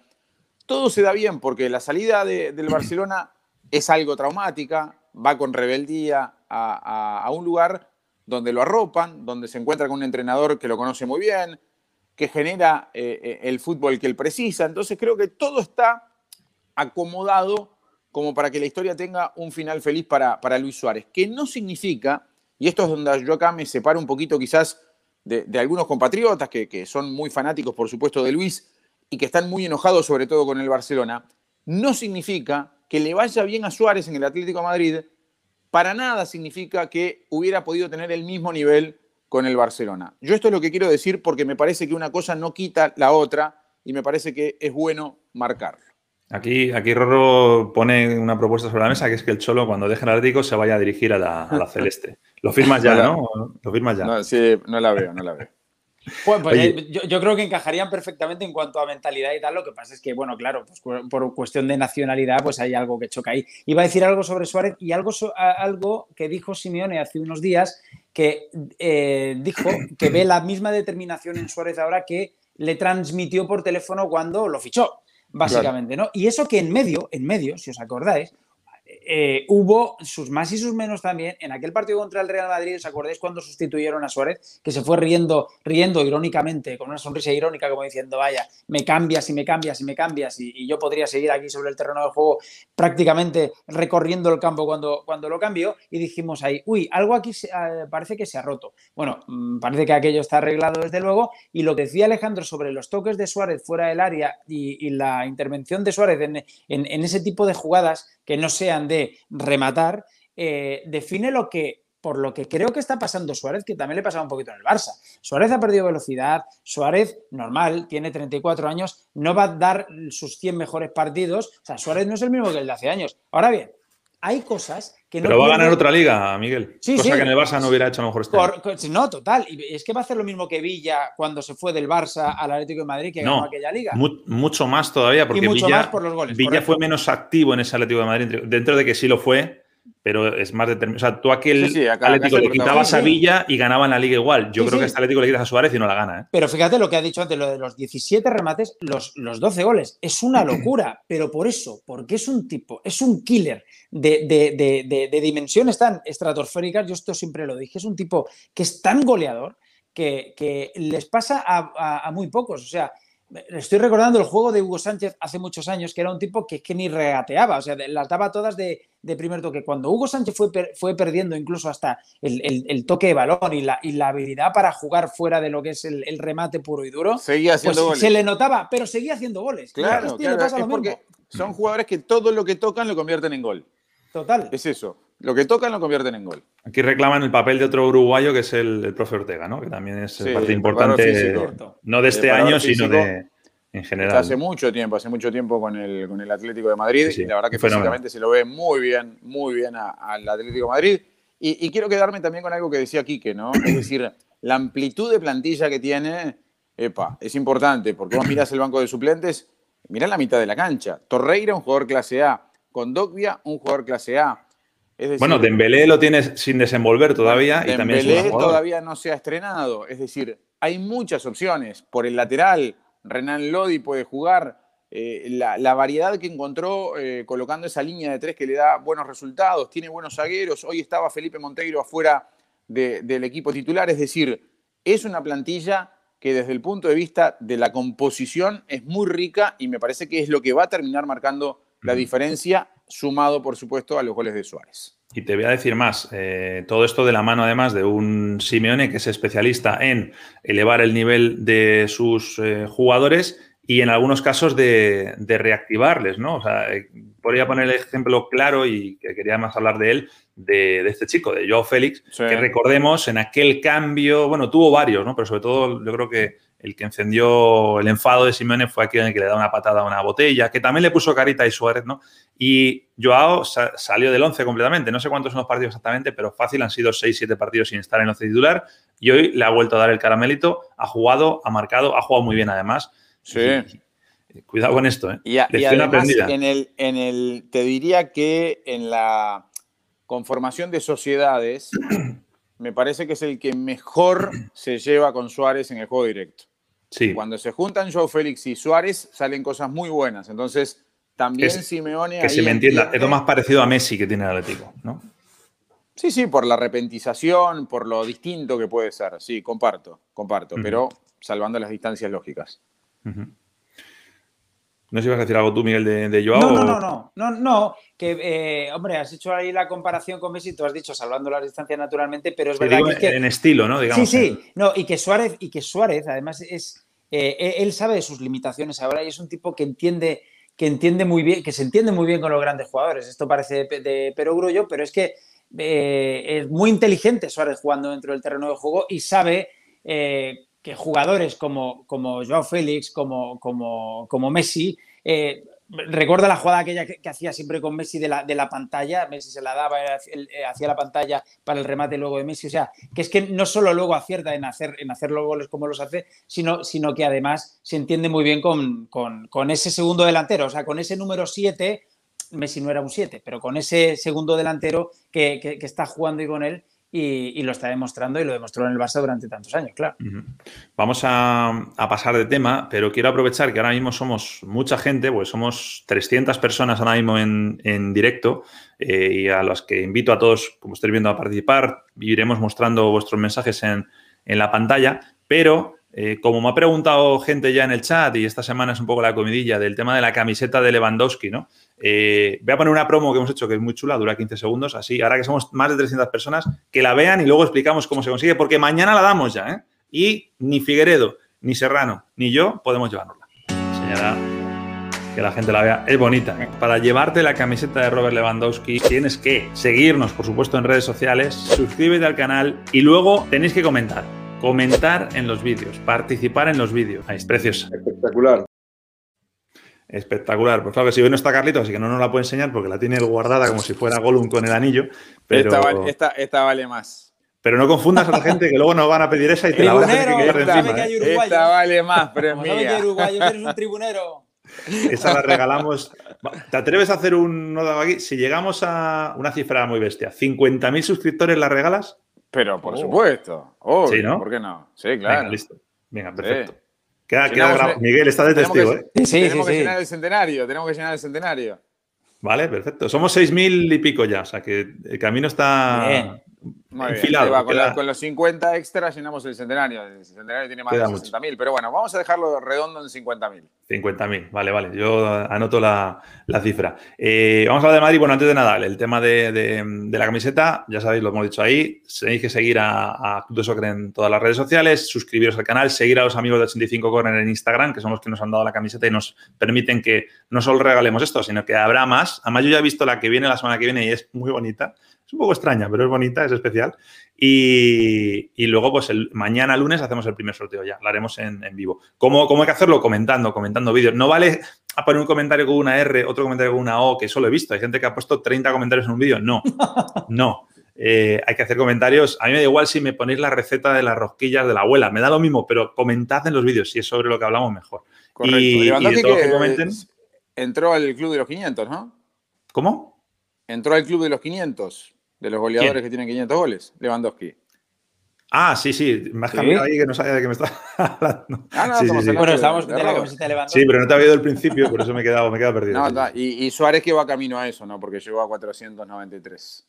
todo se da bien porque la salida del Barcelona es algo traumática, va con rebeldía a, un lugar donde lo arropan, donde se encuentra con un entrenador que lo conoce muy bien, que genera eh, eh, el fútbol que él precisa. Entonces creo que todo está acomodado como para que la historia tenga un final feliz para Luis Suárez, que no significa, y esto es donde yo acá me separo un poquito quizás de, algunos compatriotas que, que son muy fanáticos, por supuesto, de Luis y que están muy enojados sobre todo con el Barcelona, no significa que le vaya bien a Suárez en el Atlético de Madrid, para nada significa que hubiera podido tener el mismo nivel con el Barcelona. Yo esto es lo que quiero decir porque me parece que una cosa no quita la otra y me parece que es bueno marcarlo. Aquí, aquí Rorro pone una propuesta sobre la mesa que es que el Cholo cuando deje el Atlético se vaya a dirigir a la, Celeste. Lo firmas ya, [laughs] ¿no? Lo firmas ya. No, sí, no la veo, no la veo. [laughs] Pues, pues eh, yo, creo que encajarían perfectamente en cuanto a mentalidad y tal. Lo que pasa es que, bueno, claro, pues por cuestión de nacionalidad, pues hay algo que choca ahí. Iba a decir algo sobre Suárez y algo, algo que dijo Simeone hace unos días, que eh, dijo que ve la misma determinación en Suárez ahora que le transmitió por teléfono cuando lo fichó básicamente, ¿no? Y eso que en medio, en medio, si os acordáis, eh, hubo sus más y sus menos también en aquel partido contra el Real Madrid. ¿Os acordáis cuando sustituyeron a Suárez? Que se fue riendo, riendo irónicamente, con una sonrisa irónica, como diciendo, vaya, me cambias y me cambias y me cambias. Y, yo podría seguir aquí sobre el terreno de juego prácticamente recorriendo el campo cuando, cuando lo cambió. Y dijimos ahí, uy, algo aquí ah, parece que se ha roto. Bueno, mm, parece que aquello está arreglado desde luego. Y lo que decía Alejandro sobre los toques de Suárez fuera del área y, la intervención de Suárez en ese tipo de jugadas que no sean de rematar, eh, define lo que por lo que creo que está pasando Suárez, que también le pasaba un poquito en el Barça. Suárez ha perdido velocidad, Suárez, normal, tiene 34 años, no va a dar sus 100 mejores partidos. O sea, Suárez no es el mismo que el de hace años. Ahora bien, hay cosas que no. Pero va a ganar otra liga, Miguel. Sí, Cosa que en el Barça no hubiera hecho a lo mejor este No, total. Y es que va a hacer lo mismo que Villa cuando se fue del Barça al Atlético de Madrid, que ganó aquella liga. mucho más todavía, porque mucho Villa, más por los goles, Villa fue menos activo en ese Atlético de Madrid, dentro de que sí lo fue pero es más determinado. O sea, tú aquel Atlético le quitabas a Villa y ganaba en la liga igual. Yo creo que este Atlético le quitas a Suárez y no la gana. ¿eh? Pero fíjate lo que ha dicho antes, lo de los 17 remates, los, los 12 goles. Es una [clears throat] locura, pero por eso, porque es un tipo, es un killer de, de, dimensiones tan estratosféricas. Yo esto siempre lo dije, es un tipo que es tan goleador que, les pasa a, a muy pocos. O sea, Estoy recordando el juego de Hugo Sánchez hace muchos años, que era un tipo que, que ni regateaba, o sea, las daba todas de, primer toque. Cuando Hugo Sánchez fue, fue perdiendo incluso hasta el, toque de balón y la, y la, habilidad para jugar fuera de lo que es el, remate puro y duro, seguía haciendo pues goles. se le notaba, pero seguía haciendo goles. Claro, claro, porque son jugadores que todo lo que tocan lo convierten en gol. Total. Es eso. Lo que tocan lo convierten en gol. Aquí reclaman el papel de otro uruguayo que es el, profe Ortega, ¿no? Que también es parte importante, no de este año, sino de en general. Hace mucho tiempo, hace mucho tiempo con el, con el Atlético de Madrid y la verdad que físicamente se lo ve muy bien, muy bien al Atlético de Madrid. Y, quiero quedarme también con algo que decía Quique, ¿no? Es decir, la amplitud de plantilla que tiene, epa, es importante, porque vos mirás el banco de suplentes, mirá la mitad de la cancha. Torreira, un jugador clase A. Condogbia, un jugador clase A. bueno, Dembélé lo tienes sin desenvolver todavía. Dembélé y también todavía no se ha estrenado. Es decir, hay muchas opciones. Por el lateral, Renan Lodi puede jugar. Eh, la, variedad que encontró eh, colocando esa línea de tres que le da buenos resultados, tiene buenos zagueros. Hoy estaba Felipe Monteiro afuera del equipo titular. Es decir, es una plantilla que desde el punto de vista de la composición es muy rica y me parece que es lo que va a terminar marcando la diferencia, sumado por supuesto a los goles de Suárez. Y te voy a decir más, eh, todo esto de la mano además de un Simeone que es especialista en elevar el nivel de sus eh, jugadores y en algunos casos de, reactivarles, ¿no? O sea, eh, podría poner el ejemplo claro y que quería más hablar de él, de, este chico, de Joao Félix, que recordemos en aquel cambio, bueno, tuvo varios, ¿no? Pero sobre todo yo creo que el que encendió el enfado de Simeone fue aquel en el que le da una patada a una botella, que también le puso carita y Suárez, ¿no? Y Joao salió del 11 completamente. No sé cuántos son los partidos exactamente, pero fácil han sido 6-7 partidos sin estar en el 11 titular. Y hoy le ha vuelto a dar el caramelito, ha jugado, ha marcado, ha jugado muy bien además. Sí. cuidado con esto, ¿eh? Y, además, en el, en el, te diría que en la conformación de sociedades [clears throat] me parece que es el que mejor se lleva con Suárez en el juego directo. Sí. Cuando se juntan Joe Félix y Suárez, salen cosas muy buenas. Entonces, también Simeone. Que se me entienda, es lo más parecido a Messi que tiene el Atlético, ¿no? Sí, sí, por la repentización, por lo distinto que puede ser. Sí, comparto, comparto, pero salvando las distancias lógicas. No sé si vas a decir algo tú, Miguel, de, Joao. No, no, no, no, no, no, que, eh, hombre, has hecho ahí la comparación con Messi, tú has dicho salvando las distancias naturalmente, pero es verdad que, En estilo, ¿no? Digamos, sí, sí, no, y que Suárez, y que Suárez, además, es, eh, e, él sabe de sus limitaciones ahora y es un tipo que entiende, que entiende muy bien, que se entiende muy bien con los grandes jugadores. Esto parece de, de perogrullo, pero es que eh, es muy inteligente Suárez jugando dentro del terreno de juego y sabe que jugadores como, como Joao Félix, como, como, como Messi, eh, recuerda la jugada aquella que, hacía siempre con Messi de la, de la pantalla, Messi se la daba, eh, hacía la pantalla para el remate luego de Messi, o sea, que es que no solo luego acierta en hacer, en hacer los goles como los hace, sino, sino que además se entiende muy bien con, con, ese segundo delantero, o sea, con ese número 7, Messi no era un 7, pero con ese segundo delantero que, que, que está jugando y con él, y, lo está demostrando y lo demostró en el Barça durante tantos años, claro. Vamos a, pasar de tema, pero quiero aprovechar que ahora mismo somos mucha gente, pues somos 300 personas ahora mismo en, directo eh, y a los que invito a todos, como estáis viendo, a participar. Iremos mostrando vuestros mensajes en, en la pantalla, pero eh, como me ha preguntado gente ya en el chat y esta semana es un poco la comidilla del tema de la camiseta de Lewandowski, ¿no? Eh, voy a poner una promo que hemos hecho que es muy chula, dura 15 segundos, así, ahora que somos más de 300 personas, que la vean y luego explicamos cómo se consigue, porque mañana la damos ya, ¿eh? Y ni Figueredo, ni Serrano, ni yo podemos llevárnosla. Señora, que la gente la vea, es bonita. Para llevarte la camiseta de Robert Lewandowski tienes que seguirnos, por supuesto, en redes sociales, suscríbete al canal y luego tenéis que comentar comentar en los vídeos, participar en los vídeos. Ahí es preciosa. Espectacular. Espectacular. Pues claro que si hoy no está Carlito, así que no nos la puedo enseñar porque la tiene guardada como si fuera Gollum con el anillo. Pero... Esta, vale, más. Pero no confundas a la gente que luego nos van a pedir esa y te la van a tener que quedar encima. ¿eh? Esta vale más, pero es mía. Que eres un tribunero. Esa la regalamos. ¿Te atreves a hacer un nodo aquí? Si llegamos a una cifra muy bestia, ¿50.000 suscriptores la regalas? Pero por oh. supuesto. Oh, sí, ¿no? ¿Por qué no? Sí, claro. Venga, listo. Venga, perfecto. Queda, queda Miguel está de testigo, ¿eh? Sí, sí, tenemos que llenar el centenario, tenemos que llenar el centenario. Vale, perfecto. Somos seis mil y pico ya, o sea que el camino está enfilado. con, los 50 extras llenamos el centenario. El centenario tiene más de 60.000, pero bueno, vamos a dejarlo redondo en 50.000. 50.000, vale, vale. Yo anoto la, cifra. Eh, vamos a hablar de Madrid. Bueno, antes de nada, el tema de, la camiseta, ya sabéis, lo hemos dicho ahí. Tenéis que seguir a, a Club de Soccer en todas las redes sociales, suscribiros al canal, seguir a los amigos de 85 Corner en Instagram, que son los que nos han dado la camiseta y nos permiten que no solo regalemos esto, sino que habrá más. Además, yo ya he visto la que viene la semana que viene y es muy bonita. Un poco extraña, pero es bonita, es especial. Y, luego, pues el mañana lunes hacemos el primer sorteo ya, lo haremos en, vivo. ¿Cómo, ¿Cómo, hay que hacerlo? Comentando, comentando vídeos. No vale a poner un comentario con una R, otro comentario con una O, que solo he visto. Hay gente que ha puesto 30 comentarios en un vídeo. No, [laughs] no. Eh, hay que hacer comentarios. A mí me da igual si me ponéis la receta de las rosquillas de la abuela, me da lo mismo, pero comentad en los vídeos si es sobre lo que hablamos mejor. Correcto. Y, y que comenten. Entró al club de los 500, ¿no? ¿Cómo? Entró al club de los 500 de los goleadores que tienen 500 goles, Lewandowski. Ah, sí, sí. Me has cambiado ahí que no sabía de qué me estaba [laughs] hablando. Ah, no, sí, sí, bueno, estamos de, la camiseta de Lewandowski. Sí, pero no te había oído el principio, por eso me he quedado, me he quedado perdido. No, y, y, Suárez que va camino a eso, ¿no? Porque llegó a 493.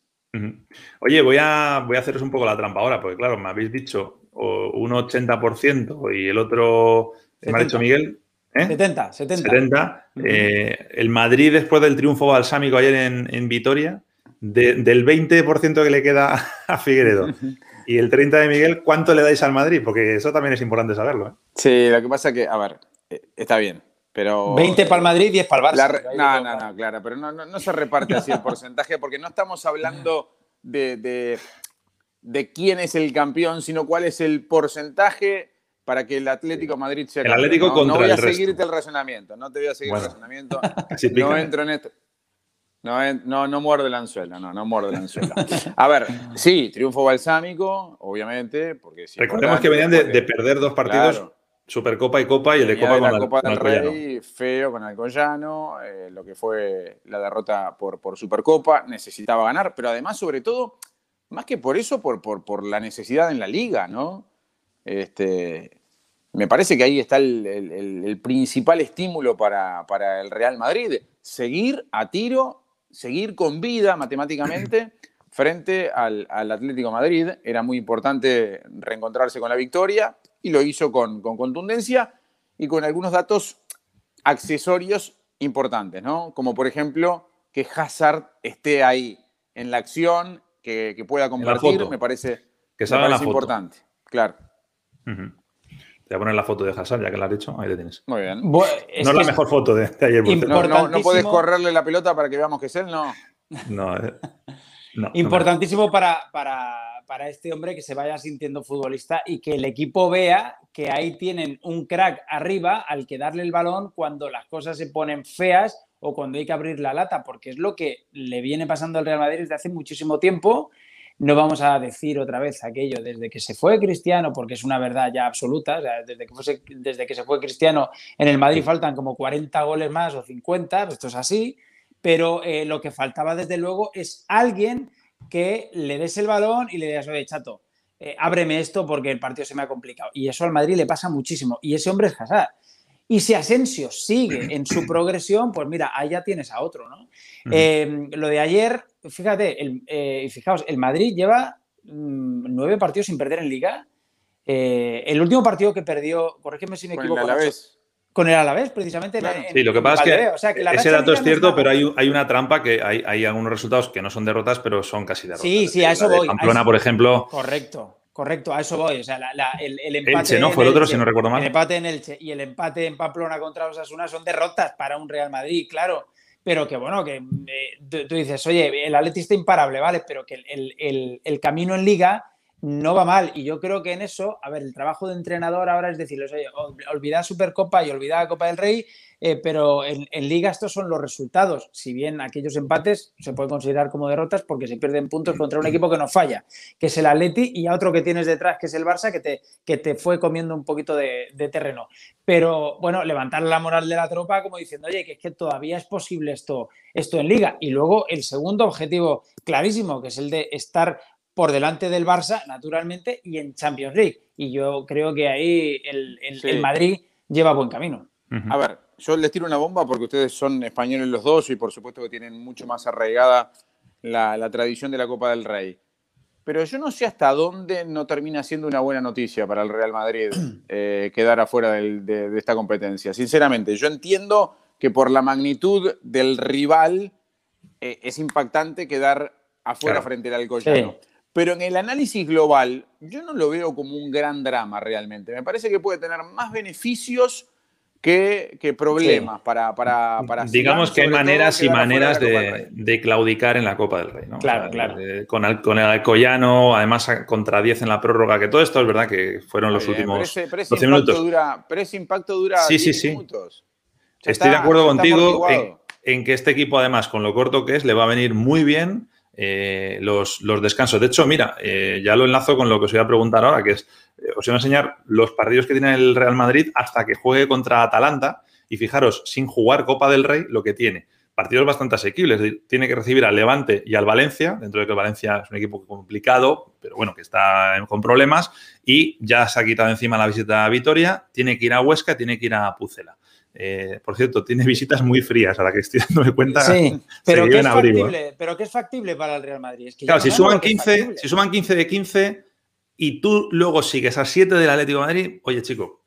Oye, voy a, voy a haceros un poco la trampa ahora, porque claro, me habéis dicho un 80% y el otro, me ha dicho Miguel, ¿eh? 70, 70. 70. Eh, el Madrid después del triunfo balsámico ayer en, en Vitoria, del 20% que le queda [laughs] a Figueredo [laughs] y el 30% de Miguel, ¿cuánto le dais al Madrid? Porque eso también es importante saberlo. ¿eh? Sí, lo que pasa es que, a ver, eh, está bien. Pero, 20 para el Madrid, 10 para el Barça. no, no, no, claro, pero no, se reparte así el [laughs] porcentaje porque no estamos hablando de, de, quién es el campeón, sino cuál es el porcentaje para que el Atlético Madrid sea el Atlético no, contra no voy a seguirte el razonamiento, no te voy a seguir el razonamiento. no entro en esto. No, no, no muerde el anzuelo, no, no muerde el anzuelo. A ver, sí, triunfo balsámico, obviamente, porque Recordemos que venían de, perder dos partidos, Supercopa y Copa, y el de Copa con, la Copa del Rey, feo con Alcoyano, eh, lo que fue la derrota por, por Supercopa, necesitaba ganar, pero además, sobre todo, más que por eso, por, por, la necesidad en la liga, ¿no? Este, me parece que ahí está el, principal estímulo para, para, el Real Madrid, seguir a tiro, seguir con vida matemáticamente frente al, Atlético Madrid. Era muy importante reencontrarse con la victoria y lo hizo con, contundencia y con algunos datos accesorios importantes, ¿no? Como por ejemplo que Hazard esté ahí en la acción, que, pueda compartir, me parece, que importante. Claro. Te voy a poner la foto de Hazard, ya que la has hecho. Ahí le tienes. Muy bien. no es la mejor foto de, ayer. No, no, puedes correrle la pelota para que veamos que es él, no. No, eh, [laughs] Importantísimo para, para, este hombre que se vaya sintiendo futbolista y que el equipo vea que ahí tienen un crack arriba al que darle el balón cuando las cosas se ponen feas o cuando hay que abrir la lata, porque es lo que le viene pasando al Real Madrid desde hace muchísimo tiempo. No vamos a decir otra vez aquello desde que se fue Cristiano, porque es una verdad ya absoluta. desde, que desde que se fue Cristiano en el Madrid faltan como 40 goles más o 50, esto es así pero eh, lo que faltaba desde luego es alguien que le des el balón y le digas, oye, chato, eh, ábreme esto porque el partido se me ha complicado. Y eso al Madrid le pasa muchísimo. Y ese hombre es Hazard. Y si Asensio sigue en su progresión, pues mira, ahí ya tienes a otro, ¿no? Em, lo de ayer, fíjate, el, eh, fijaos, el Madrid lleva mm, nueve partidos sin perder en Liga. el último partido que perdió, corrígeme si me equivoco con el Alavés, precisamente. sí, lo que pasa es que, ese dato es cierto, pero hay, hay, una trampa que hay, hay, algunos resultados que no son derrotas, pero son casi derrotas. Sí, sí, a eso voy. Pamplona, por ejemplo. Correcto, correcto, a eso voy. O sea, el, el, empate. Elche, ¿no? Fue el otro, si no recuerdo mal. El empate en Elche y el empate en Pamplona contra los Asuna son derrotas para un Real Madrid, claro. Pero que bueno, que eh, tú, dices, oye, el Atleti está imparable, ¿vale? Pero que el camino en Liga no va mal. Y yo creo que en eso, a ver, el trabajo de entrenador ahora es decirles, oye, olvidad Supercopa y olvidad Copa del Rey, eh, pero en, Liga estos son los resultados. Si bien aquellos empates se pueden considerar como derrotas porque se pierden puntos contra un equipo que no falla, que es el Atleti, y a otro que tienes detrás, que es el Barça, que te, que te fue comiendo un poquito de, terreno. Pero bueno, levantar la moral de la tropa como diciendo, oye, que es que todavía es posible esto, esto en Liga. Y luego el segundo objetivo clarísimo, que es el de estar por delante del Barça, naturalmente, y en Champions League. Y yo creo que ahí el, Madrid lleva buen camino. A ver, yo les tiro una bomba porque ustedes son españoles los dos y por supuesto que tienen mucho más arraigada la, tradición de la Copa del Rey. Pero yo no sé hasta dónde no termina siendo una buena noticia para el Real Madrid [clears throat] eh, quedar afuera de, esta competencia. Sinceramente, yo entiendo que por la magnitud del rival eh, es impactante quedar afuera frente al Alcoyano. Pero en el análisis global, yo no lo veo como un gran drama realmente. Me parece que puede tener más beneficios que, problemas para, para, Digamos que hay maneras y maneras de, claudicar en la Copa del Rey. ¿no? Claro, claro. con, el, con el Alcoyano, además contra 10 en la prórroga, que todo esto es verdad que fueron los últimos pero ese, minutos. Dura, pero ese impacto dura sí, sí, sí. Estoy de acuerdo contigo en, en que este equipo, además, con lo corto que es, le va a venir muy bien eh, los, descansos. De hecho, mira, eh, ya lo enlazo con lo que os voy a preguntar ahora, que es, eh, os voy a enseñar los partidos que tiene el Real Madrid hasta que juegue contra Atalanta y fijaros, sin jugar Copa del Rey, lo que tiene. Partidos bastante asequibles. Tiene que recibir al Levante y al Valencia, dentro de que Valencia es un equipo complicado, pero bueno, que está con problemas. Y ya se ha quitado encima la visita a Vitoria. Tiene que ir a Huesca, tiene que ir a Pucela. Eh, por cierto, tiene visitas muy frías, a la que estoy dándome cuenta. Sí, pero que, es factible, pero que es factible para el Real Madrid. claro, si suman, 15, si suman 15 de 15 y tú luego sigues a 7 del Atlético de Madrid, oye, chico,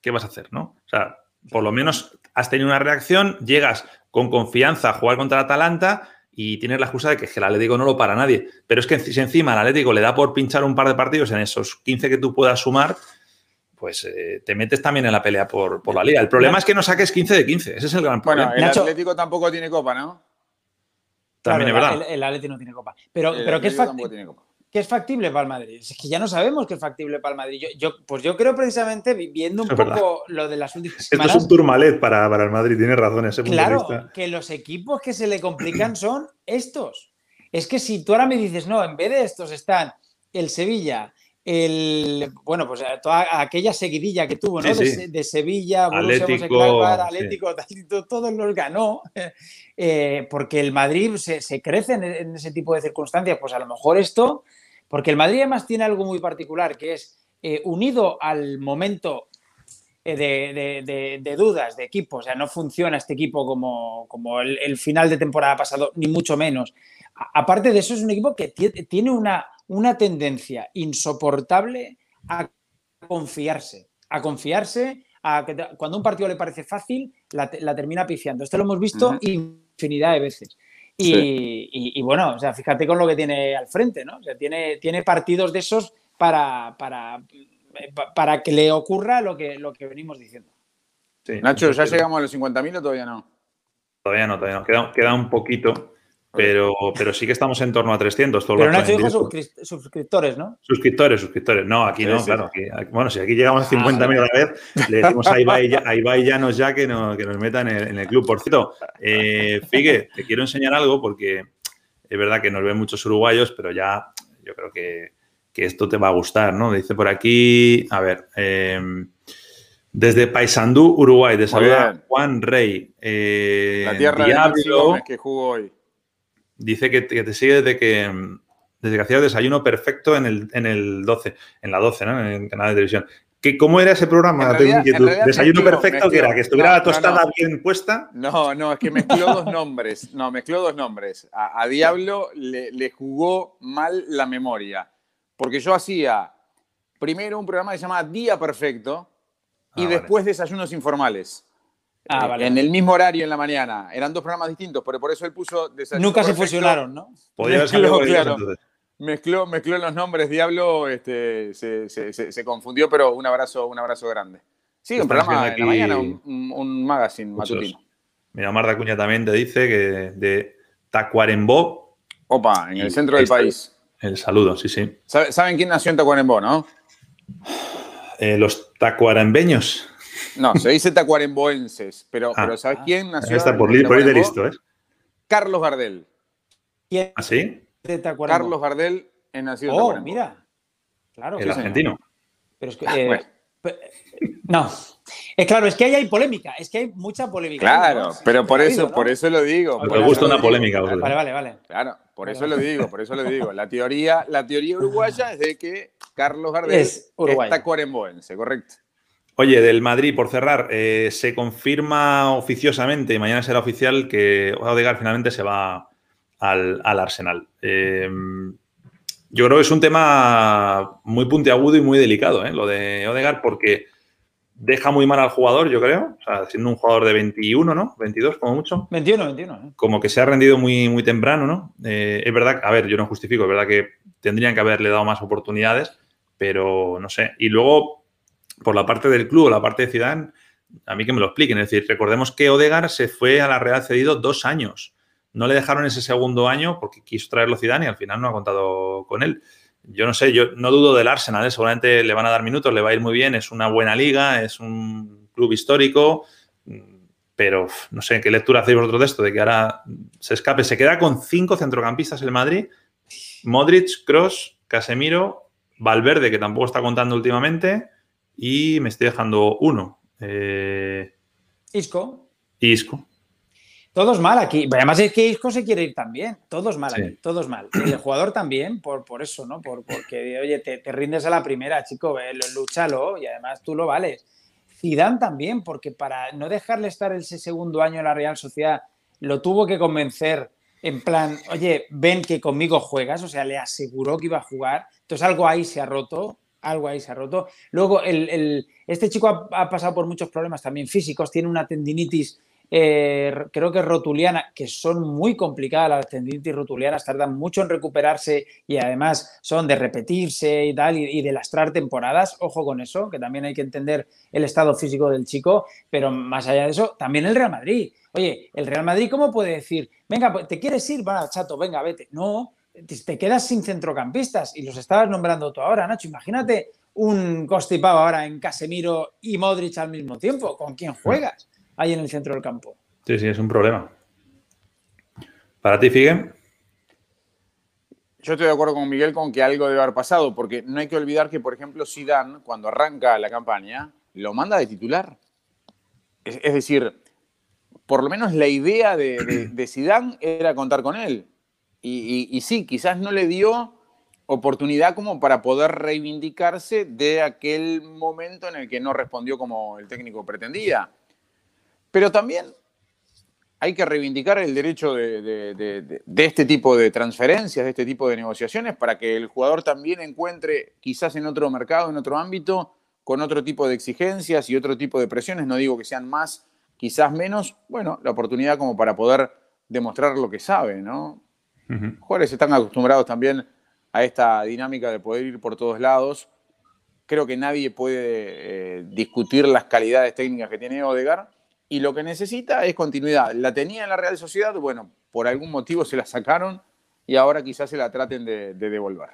¿qué vas a hacer? ¿no? O sea, por lo menos has tenido una reacción, llegas con confianza a jugar contra el Atalanta y tienes la excusa de que, el Atlético no lo para nadie. Pero es que si encima el Atlético le da por pinchar un par de partidos en esos 15 que tú puedas sumar, pues eh, te metes también en la pelea por, la liga. El problema es que no saques 15 de 15, ese es el gran problema. Bueno, el Atlético tampoco tiene copa, ¿no? También es verdad. El, Atlético no tiene copa. Pero, pero ¿qué, es ¿qué es factible para el Madrid? Es que ya no sabemos qué es factible para el Madrid. Yo, pues yo creo precisamente, viendo un poco lo de las últimas semanas... Esto es un turmalet para, para el Madrid, tiene razón ese punto Claro, que los equipos que se le complican son estos. Es que si tú ahora me dices, no, en vez de estos están el Sevilla, el, bueno, pues toda aquella seguidilla que tuvo, ¿no? De, Sevilla, Atlético, Atlético, [laughs] todos los ganó, [laughs] eh, porque el Madrid se, crece en, ese tipo de circunstancias. Pues a lo mejor esto, porque el Madrid además tiene algo muy particular, que es eh, unido al momento eh, de, dudas de equipo, o sea, no funciona este equipo como, como el, final de temporada pasado, ni mucho menos. aparte de eso, es un equipo que tiene una una tendencia insoportable a confiarse, a confiarse, a que cuando un partido le parece fácil, la, termina pifiando. Esto lo hemos visto infinidad de veces. Y, bueno, o sea, fíjate con lo que tiene al frente, ¿no? O sea, tiene, tiene partidos de esos para, para, para que le ocurra lo que, lo que venimos diciendo. Nacho, ¿ya llegamos a los 50.000 o todavía no? Todavía no, todavía no. Queda, queda un poquito. Pero, pero sí que estamos en torno a 300. Todo pero Nacho dijo suscriptores, ¿no? Suscriptores, suscriptores. No, aquí no, claro. bueno, si aquí llegamos a 50.000 a la vez, le [laughs] decimos a Ibai, a Ibai Llanos ya que, no, que nos meta en el, club. Por cierto, eh, Figue, te quiero enseñar algo porque es verdad que nos ven muchos uruguayos, pero ya yo creo que, que esto te va a gustar, ¿no? Dice por aquí, a ver, eh, desde Paysandú, Uruguay, de saluda Juan Rey. Eh, la tierra Diablo, de que jugó hoy. Dice que, te sigue desde que, desde que hacía desayuno perfecto en el, en el 12, en la 12, ¿no? En el canal de televisión. ¿Qué, ¿Cómo era ese programa? ¿Desayuno perfecto que era? ¿Que estuviera la tostada bien puesta? No, no, es que mezcló dos nombres. No, mezcló dos nombres. A, Diablo le, le, jugó mal la memoria. Porque yo hacía primero un programa que se llamaba Día Perfecto y ah, después desayunos informales. Ah, en el mismo horario en la mañana. Eran dos programas distintos, pero por eso él puso. Nunca se fusionaron, ¿no? [laughs] Podría mezcló, claro, mezcló, mezcló los nombres. Diablo este, se, se, se, confundió, pero un abrazo, un abrazo grande. Sí, un programa en la mañana, un, un, magazine matutino. Mira, Marta Cuña también te dice que de Tacuarembó. Opa, en el centro del país. El saludo, sí, sí. ¿Saben quién nació en Tacuarembó, no? Eh, los tacuarembeños. No, se dice tacuaremboenses, pero, ah. pero ¿sabes quién nació? Está por, por ahí de listo, ¿eh? Carlos Gardel. ¿Quién? ¿Ah, sí? De Carlos Gardel es nacido oh, en mira. Claro. El argentino. Pero es que, ah, eh, no. Es claro, es que ahí hay polémica, es que hay mucha polémica. Claro, pero por eso, por eso lo digo. Me gusta una polémica. Vale, vale, vale. Claro, por eso lo digo, por eso lo digo. La teoría, la teoría uruguaya es de que Carlos Gardel es, es tacuaremboense, correcto. Oye, del Madrid, por cerrar, eh, se confirma oficiosamente, y mañana será oficial, que Odegaard finalmente se va al, Arsenal. Eh, yo creo que es un tema muy puntiagudo y muy delicado, ¿eh? lo de Odegaard, porque deja muy mal al jugador, yo creo, o sea, siendo un jugador de 21, ¿no? 22 como mucho. 21, 21. Como que se ha rendido muy, muy temprano, ¿no? es verdad, a ver, yo no justifico, es verdad que tendrían que haberle dado más oportunidades, pero no sé. Y luego por la parte del club o la parte de Zidane, a mí que me lo expliquen. Es decir, recordemos que Odegar se fue a la Real cedido dos años. No le dejaron ese segundo año porque quiso traerlo Zidane y al final no ha contado con él. Yo no sé, yo no dudo del Arsenal, ¿eh? seguramente le van a dar minutos, le va a ir muy bien, es una buena liga, es un club histórico, pero no sé, ¿qué lectura hacéis vosotros de esto? De que ahora se escape, se queda con cinco centrocampistas el Madrid, Modric, Cross, Casemiro, Valverde, que tampoco está contando últimamente, y me estoy dejando uno. Eh, Isco. Isco. Todos mal aquí. Además es que Isco se quiere ir también. Todos mal aquí. Todos mal. Y el jugador también, por, por eso, ¿no? Por, porque, oye, te, rindes a la primera, chico. lúchalo y además tú lo vales. Zidane también, porque para no dejarle estar ese segundo año en la Real Sociedad, lo tuvo que convencer en plan, oye, ven que conmigo juegas, o sea, le aseguró que iba a jugar. Entonces algo ahí se ha roto algo ahí se ha roto. Luego, el, este chico ha, pasado por muchos problemas también físicos, tiene una tendinitis, eh, creo que rotuliana, que son muy complicadas las tendinitis rotulianas, tardan mucho en recuperarse y además son de repetirse y tal, y, de lastrar temporadas. Ojo con eso, que también hay que entender el estado físico del chico, pero más allá de eso, también el Real Madrid. Oye, el Real Madrid, ¿cómo puede decir, venga, pues, ¿te quieres ir? Va, chato, venga, vete. No, te quedas sin centrocampistas y los estabas nombrando tú ahora, Nacho. Imagínate un Costipao ahora en Casemiro y Modric al mismo tiempo. ¿Con quién juegas ahí en el centro del campo? Sí, sí, es un problema. ¿Para ti, Figue? Yo estoy de acuerdo con Miguel con que algo debe haber pasado, porque no hay que olvidar que, por ejemplo, Zidane, cuando arranca la campaña, lo manda de titular. Es, decir, por lo menos la idea de, de, Zidane era contar con él. Y, sí, quizás no le dio oportunidad como para poder reivindicarse de aquel momento en el que no respondió como el técnico pretendía. Pero también hay que reivindicar el derecho de, este tipo de transferencias, de este tipo de negociaciones, para que el jugador también encuentre, quizás en otro mercado, en otro ámbito, con otro tipo de exigencias y otro tipo de presiones, no digo que sean más, quizás menos, bueno, la oportunidad como para poder demostrar lo que sabe, ¿no? Jugadores están acostumbrados también a esta dinámica de poder ir por todos lados. Creo que nadie puede eh, discutir las calidades técnicas que tiene Odegar y lo que necesita es continuidad. La tenía en la Real Sociedad, bueno, por algún motivo se la sacaron y ahora quizás se la traten de, devolver.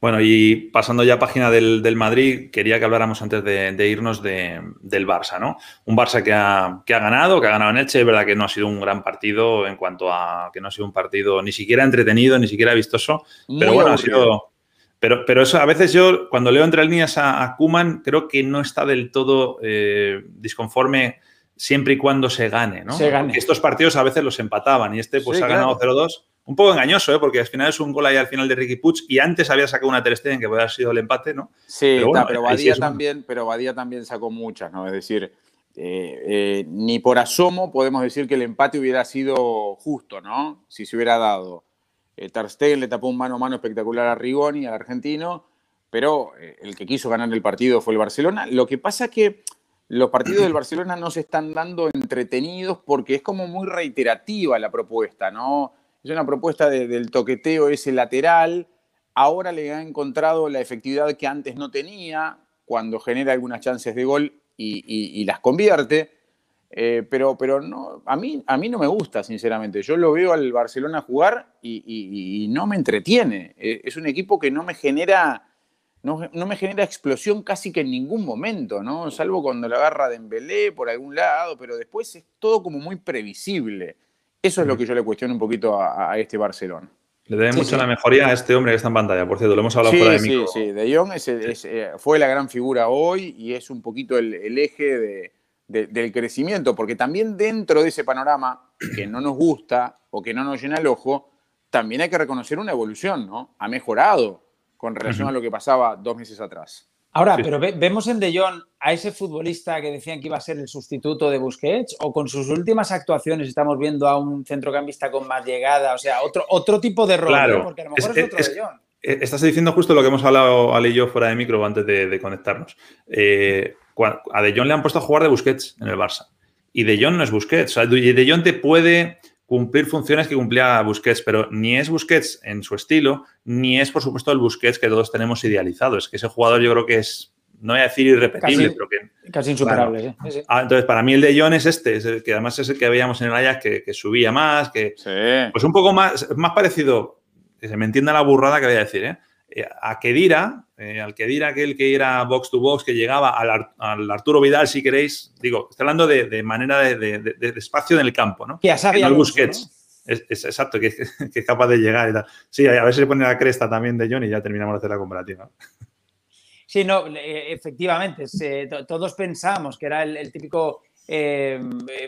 Bueno, y pasando ya a página del, Madrid, quería que habláramos antes de, irnos del Barça, ¿no? Un Barça que ha, ganado, que ha ganado en Elche, es verdad que no ha sido un gran partido en cuanto a que no ha sido un partido ni siquiera entretenido, ni siquiera vistoso, pero bueno, ha sido... Pero, pero eso a veces yo, cuando leo entre líneas a, a Kuman, creo que no está del todo eh, disconforme siempre y cuando se gane, ¿no? Se gane. estos partidos a veces los empataban y este pues ha ganado 0-2 un poco engañoso, ¿eh? porque al final es un gol ahí al final de Ricky Puig y antes había sacado una Ter que podría haber sido el empate, ¿no? Sí, pero, Badía también, pero Badía también sacó muchas, ¿no? Es decir, eh, eh, ni por asomo podemos decir que el empate hubiera sido justo, ¿no? Si se hubiera dado. Eh, le tapó un mano a mano espectacular a Rigoni, al argentino, pero eh, el que quiso ganar el partido fue el Barcelona. Lo que pasa es que los partidos del Barcelona no se están dando entretenidos porque es como muy reiterativa la propuesta, ¿no? Es una propuesta del toqueteo ese lateral. Ahora le ha encontrado la efectividad que antes no tenía cuando genera algunas chances de gol y, las convierte. Eh, pero pero no, a, mí, a mí no me gusta, sinceramente. Yo lo veo al Barcelona jugar y, no me entretiene. Eh, es un equipo que no me genera. No, me genera explosión casi que en ningún momento, ¿no? Salvo cuando la agarra Dembélé por algún lado, pero después es todo como muy previsible. Eso es lo que yo le cuestiono un poquito a, este Barcelona. Le debe mucho la mejoría a este hombre que está en pantalla, por cierto, lo hemos hablado fuera de micro. Sí, sí, De Jong eh, fue la gran figura hoy y es un poquito el, eje del crecimiento, porque también dentro de ese panorama que no nos gusta o que no nos llena el ojo, también hay que reconocer una evolución, ¿no? Ha mejorado con relación a lo que pasaba dos meses atrás. Ahora, pero vemos en De Jong a ese futbolista que decían que iba a ser el sustituto de Busquets o con sus últimas actuaciones estamos viendo a un centrocampista con más llegada, o sea, otro, otro tipo de rol, claro. porque a lo mejor es, otro De Jong. Eh, estás diciendo justo lo que hemos hablado Ale y yo fuera de micro antes de, conectarnos. Eh, a De Jong le han puesto a jugar de Busquets en el Barça. Y De Jong no es Busquets. O sea, De Jong te puede cumplir funciones que cumplía Busquets, pero ni es Busquets en su estilo, ni es, por supuesto, el Busquets que todos tenemos idealizado. Es que ese jugador yo creo que es, no voy a decir irrepetible, casi, pero que... Casi insuperable, ah, entonces, para mí el de John es este, es el que además es el que veíamos en el Ajax, que, subía más, que... Pues un poco más, más parecido, que se me entienda la burrada que voy a decir, ¿eh? Eh, a Kedira, eh, al Kedira aquel que era box to box, que llegaba al, Arturo Vidal, si queréis, digo, estoy hablando de, manera de, espacio en el campo, ¿no? Que a Busquets. Es, exacto, [laughs] que, es capaz de llegar y tal. Sí, a ver si le pone la cresta también de John y ya terminamos de hacer la comparativa. Sí, no, efectivamente, todos pensamos que era el típico eh,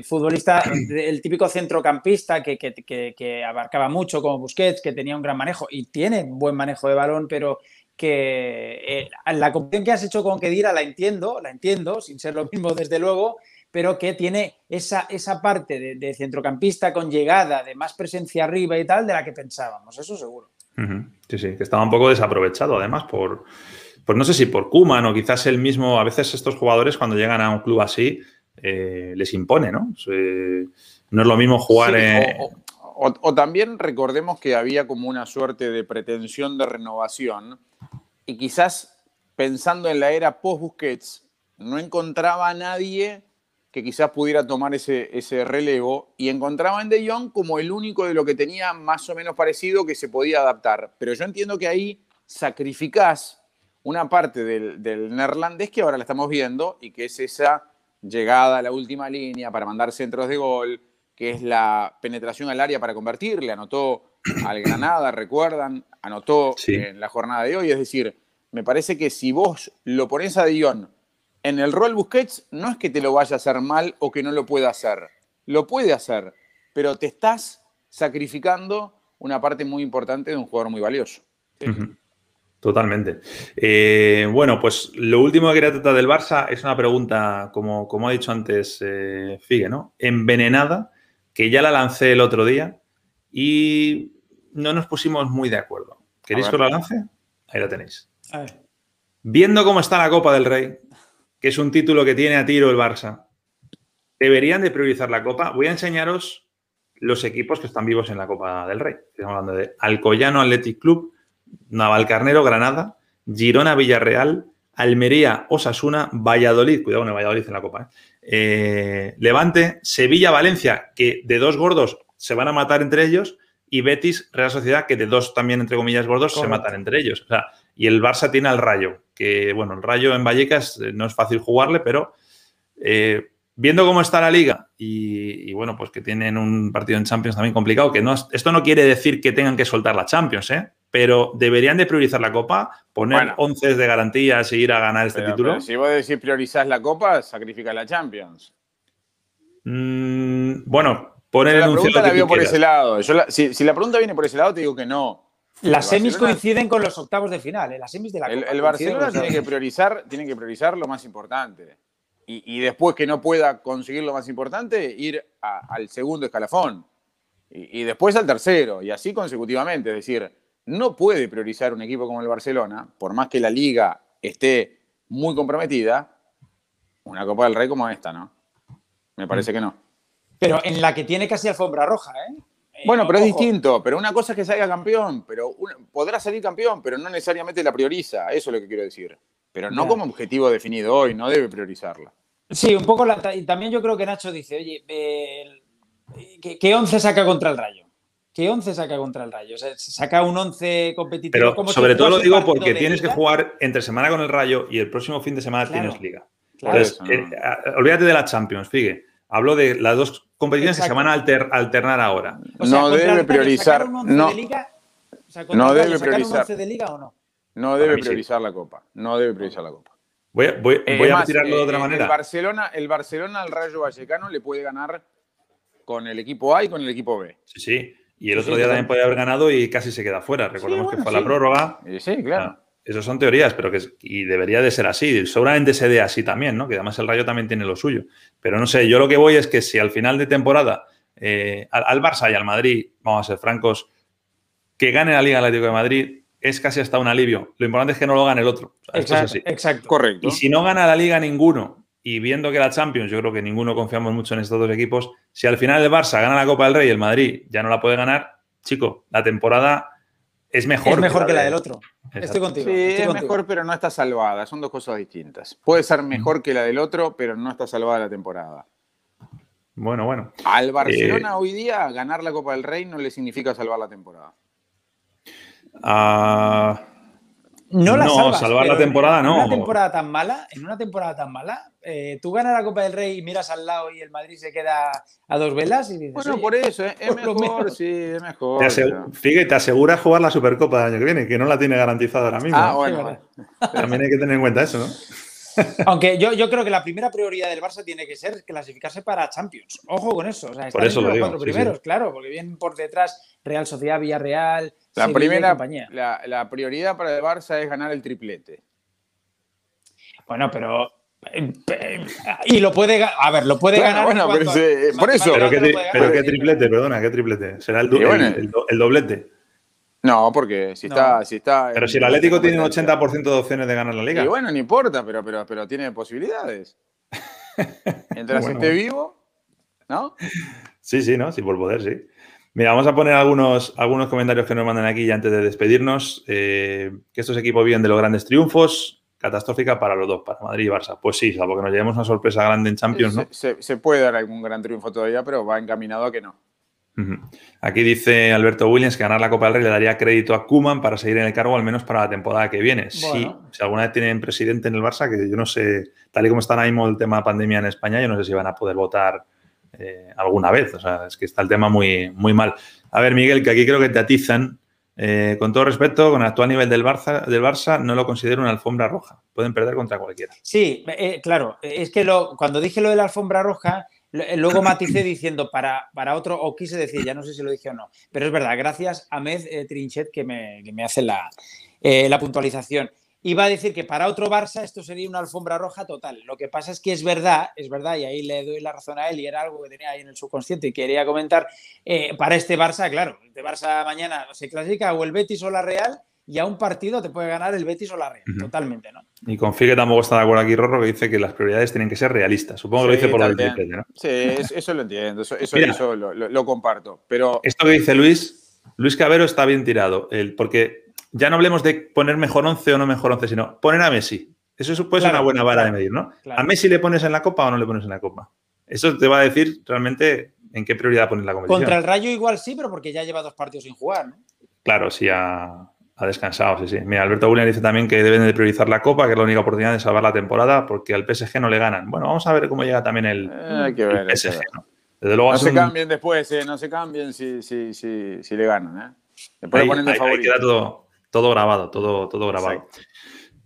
futbolista, el típico centrocampista que, abarcaba mucho como Busquets, que tenía un gran manejo y tiene buen manejo de balón, pero que eh, la competición que has hecho con Kedira la entiendo, la entiendo, sin ser lo mismo desde luego, pero que tiene esa, esa parte de, centrocampista con llegada, de más presencia arriba y tal, de la que pensábamos, eso seguro. Sí, sí, que estaba un poco desaprovechado además por, pues no sé si por Kuman o quizás el mismo, a veces estos jugadores cuando llegan a un club así, eh, les impone, ¿no? no es lo mismo jugar o, también recordemos que había como una suerte de pretensión de renovación y quizás pensando en la era post-Busquets, no encontraba a nadie que quizás pudiera tomar ese, ese relevo y encontraba en De Jong como el único de lo que tenía más o menos parecido que se podía adaptar. Pero yo entiendo que ahí sacrificás una parte del, del neerlandés que ahora la estamos viendo y que es esa llegada a la última línea para mandar centros de gol, que es la penetración al área para convertir. Le anotó al [clears throat] Granada, recuerdan, anotó en la jornada de hoy. Es decir, me parece que si vos lo pones a Dion en el rol Busquets, no es que te lo vaya a hacer mal o que no lo pueda hacer. Lo puede hacer, pero te estás sacrificando una parte muy importante de un jugador muy valioso. Totalmente. Eh, bueno, pues lo último que quería tratar del Barça es una pregunta, como, como ha dicho antes eh, Figue, ¿no? Envenenada, que ya la lancé el otro día y no nos pusimos muy de acuerdo. ¿Queréis que la lance? Ahí la tenéis. Viendo cómo está la Copa del Rey, que es un título que tiene a tiro el Barça, deberían de priorizar la Copa. Voy a enseñaros los equipos que están vivos en la Copa del Rey. Estamos hablando de Alcoyano Athletic Club, Navalcarnero Granada, Girona Villarreal, Almería Osasuna, Valladolid, cuidado con el Valladolid en la Copa, ¿eh? Eh, Levante, Sevilla Valencia, que de dos gordos se van a matar entre ellos, y Betis Real Sociedad, que de dos también, entre comillas, gordos, se matan entre ellos. O sea, y el Barça tiene al Rayo, que bueno, el Rayo en Vallecas eh, no es fácil jugarle, pero viendo cómo está la liga y, bueno, pues que tienen un partido en Champions también complicado, que no, esto no quiere decir que tengan que soltar la Champions, ¿eh? pero deberían de priorizar la Copa, poner 11 de garantías e ir a ganar este título. si vos decís priorizás la Copa, sacrifica la Champions. Mm, bueno, poner el La pregunta la veo por ese lado. si, la pregunta viene por ese lado, te digo que no. Las semis coinciden con los octavos de final, ¿eh? las semis de la Copa. El, Barcelona tiene que, priorizar, tiene que priorizar lo más importante y, después que no pueda conseguir lo más importante, ir al segundo escalafón y, después al tercero y así consecutivamente. Es decir, no puede priorizar un equipo como el Barcelona, por más que la liga esté muy comprometida, una Copa del Rey como esta, ¿no? Me parece que no. Pero en la que tiene casi alfombra roja, ¿eh? eh bueno, pero es distinto. Pero una cosa es que salga campeón, pero podrá salir campeón, pero no necesariamente la prioriza. Eso es lo que quiero decir. Pero no como objetivo definido hoy, no debe priorizarla. Sí, un poco. y también yo creo que Nacho dice, oye, ¿qué, once saca contra el Rayo? ¿Qué once saca contra el Rayo? O sea, saca un once competitivo. Pero sobre todo lo digo porque tienes que jugar entre semana con el Rayo y el próximo fin de semana tienes liga. Entonces, eh, olvídate de la Champions, fíjate. Hablo de las dos competiciones que se van a alternar ahora. no debe priorizar. No, no debe priorizar. de liga o no? No debe priorizar la Copa. No debe priorizar la Copa. Voy, a tirarlo de otra eh, manera. El Barcelona, el Barcelona al Rayo Vallecano le puede ganar con el equipo A y con el equipo B. Sí, sí. Y el otro día también puede haber ganado y casi se queda fuera. Recordemos que fue la prórroga. Sí, claro. Ah, esas son teorías, pero que y debería de ser así. Seguramente se dé así también, ¿no? Que además el Rayo también tiene lo suyo. Pero no sé, yo lo que voy es que si al final de temporada eh, al, al, Barça y al Madrid, vamos a ser francos, que gane la Liga Atlético de Madrid, es casi hasta un alivio. Lo importante es que no lo gane el otro. exacto, Correcto. Y si no gana la liga ninguno, y viendo que la Champions, yo creo que ninguno confiamos mucho en estos dos equipos, si al final el Barça gana la Copa del Rey y el Madrid ya no la puede ganar, chico, la temporada es mejor. Es mejor que la, del otro. Estoy contigo. Sí, es mejor, pero no está salvada. Son dos cosas distintas. Puede ser mejor que la del otro, pero no está salvada la temporada. Bueno, bueno. Al Barcelona eh, hoy día ganar la Copa del Rey no le significa salvar la temporada. Ah, no la no, salvar la temporada no. En una temporada tan mala, en una temporada tan mala, eh, tú ganas la Copa del Rey y miras al lado y el Madrid se queda a dos velas y dices. Bueno, por eso, eh, es mejor, sí, es mejor. Fíjate, te asegura jugar la Supercopa del año que viene, que no la tiene garantizada ahora mismo. Ah, bueno. También hay que tener en cuenta eso, ¿no? Aunque yo, yo, creo que la primera prioridad del Barça tiene que ser clasificarse para Champions. Ojo con eso. O sea, por eso los digo, cuatro primeros, claro, porque vienen por detrás Real Sociedad, Villarreal. La primera, la, la, prioridad para el Barça es ganar el triplete. Bueno, pero y lo puede a ver, lo puede ganar. Bueno, por eso. Pero, qué, triplete, perdona, qué triplete. Será el, el doblete. No, porque si está. Si está pero si el Atlético tiene un 80% de opciones de ganar la liga. Y bueno, no importa, pero, pero, pero tiene posibilidades. [laughs] Mientras esté vivo, ¿no? Sí, sí, ¿no? Sí, por poder, sí. Mira, vamos a poner algunos, algunos comentarios que nos mandan aquí ya antes de despedirnos. Eh, que estos equipos viven de los grandes triunfos. Catastrófica para los dos, para Madrid y Barça. Pues sí, salvo que nos llevemos una sorpresa grande en Champions, ¿no? se puede dar algún gran triunfo todavía, pero va encaminado a que no. Aquí dice Alberto Williams que ganar la Copa del Rey le daría crédito a Kuman para seguir en el cargo al menos para la temporada que viene. Sí, si alguna vez tienen presidente en el Barça, que yo no sé, tal y como está ahora mismo el tema de pandemia en España, yo no sé si van a poder votar eh, alguna vez. O sea, es que está el tema muy, muy mal. A ver, Miguel, que aquí creo que te atizan. Eh, con todo respeto, con el actual nivel del Barça, del Barça, no lo considero una alfombra roja. Pueden perder contra cualquiera. Sí, claro. Es que lo, cuando dije lo de la alfombra roja, luego maticé diciendo para, para otro, o quise decir, ya no sé si lo dije o no, pero es verdad, gracias a Med Trinchet que me, que me hace la, la puntualización iba a decir que para otro Barça esto sería una alfombra roja total. Lo que pasa es que es verdad, es verdad, y ahí le doy la razón a él, y era algo que tenía ahí en el subconsciente y quería comentar, eh, para este Barça, claro, este Barça mañana se clasifica o el Betis o la Real, y a un partido te puede ganar el Betis o la Real, totalmente, ¿no? Y con que tampoco está de acuerdo aquí, Rorro, que dice que las prioridades tienen que ser realistas. Supongo que lo dice por el triple, ¿no? Sí, eso, lo entiendo, eso, eso, lo, comparto. Pero... Esto que dice Luis, Luis Cabero está bien tirado, el, porque ya no hablemos de poner mejor 11 o no mejor 11, sino poner a Messi. Eso puede ser una buena vara de medir, ¿no? ¿A Messi le pones en la copa o no le pones en la copa? Eso te va a decir realmente en qué prioridad pones la competición. Contra el Rayo igual sí, pero porque ya lleva dos partidos sin jugar, ¿no? Claro, sí, ha, descansado, sí, sí. Mira, Alberto William dice también que deben de priorizar la Copa, que es la única oportunidad de salvar la temporada, porque al PSG no le ganan. Bueno, vamos a ver cómo llega también el, PSG, ¿no? Desde luego no se cambien después, ¿eh? no se cambien si, si, si, si le ganan. ¿eh? Después ponen de favorito. todo, todo grabado, todo, todo grabado.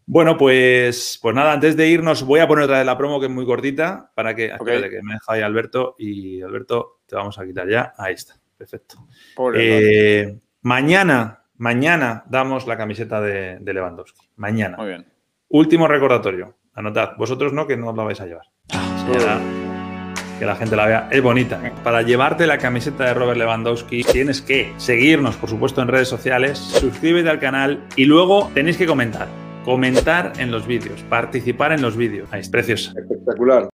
Bueno, pues, pues nada, antes de irnos voy a poner otra vez la promo que es muy cortita para que, que me deja ahí Alberto y Alberto te vamos a quitar ya. Ahí está, perfecto. Eh, mañana, mañana damos la camiseta de, Lewandowski. Mañana. Muy bien. Último recordatorio. Anotad, vosotros no, que no os la vais a llevar. Ah, que la gente la vea, es bonita. Para llevarte la camiseta de Robert Lewandowski tienes que seguirnos, por supuesto, en redes sociales, suscríbete al canal y luego tenéis que comentar. Comentar en los vídeos, participar en los vídeos. Ahí es preciosa. Espectacular.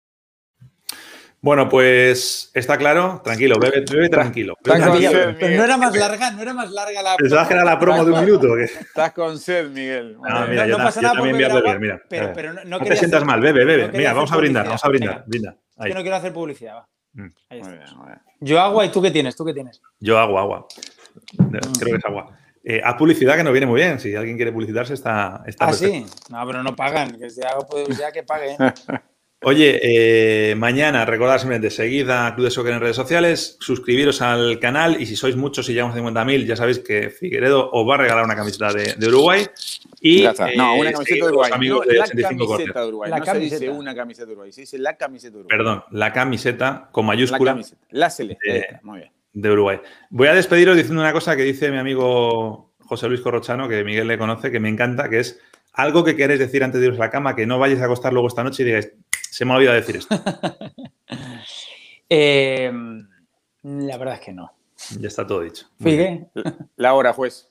Bueno, pues está claro. Tranquilo, bebe, bebe tranquilo. Pero no era más larga, no era más larga la. Pensabas que era la promo de un minuto. Estás con sed, Miguel. No, mira, no, pasa nada también voy a beber, mira. Pero, pero no, te sientas mal, bebe, bebe. Mira, vamos a brindar, vamos a brindar. Brinda. Yo no quiero hacer publicidad, va. Mm. Ahí está. Yo agua y tú qué tienes, tú qué tienes. Yo agua, agua. Creo que es agua. Eh, haz publicidad que nos viene muy bien. Si alguien quiere publicitarse, está. está ah, sí. No, pero no pagan. Que si hago publicidad, que paguen. [laughs] Oye, eh, mañana recordad simplemente seguid a Club de Soccer en redes sociales, suscribiros al canal y si sois muchos y llegamos a 50.000, ya sabéis que Figueredo os va a regalar una camiseta de, Uruguay. Y, no, una eh, camiseta de Uruguay. No, la camiseta de Uruguay. La no camiseta. se dice una camiseta de Uruguay, se dice la camiseta de Uruguay. Perdón, la camiseta con mayúscula. La camiseta, la celeste. Muy bien. De Uruguay. Voy a despediros diciendo una cosa que dice mi amigo José Luis Corrochano, que Miguel le conoce, que me encanta, que es algo que queréis decir antes de iros a la cama, que no vayáis a acostar luego esta noche y digáis, se me ha olvidado decir esto. [laughs] Em, la verdad es que no. Ya está todo dicho. La hora, juez.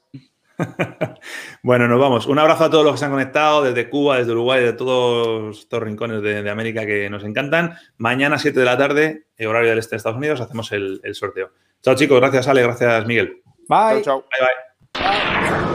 [laughs] bueno, nos vamos. Un abrazo a todos los que se han conectado desde Cuba, desde Uruguay, de todos estos rincones de, América que nos encantan. Mañana, 7 de la tarde, horario del este de Estados Unidos, hacemos el, sorteo. Chao, chicos. Gracias, Ale. Gracias, Miguel. Bye. Chao, chao. Bye, bye.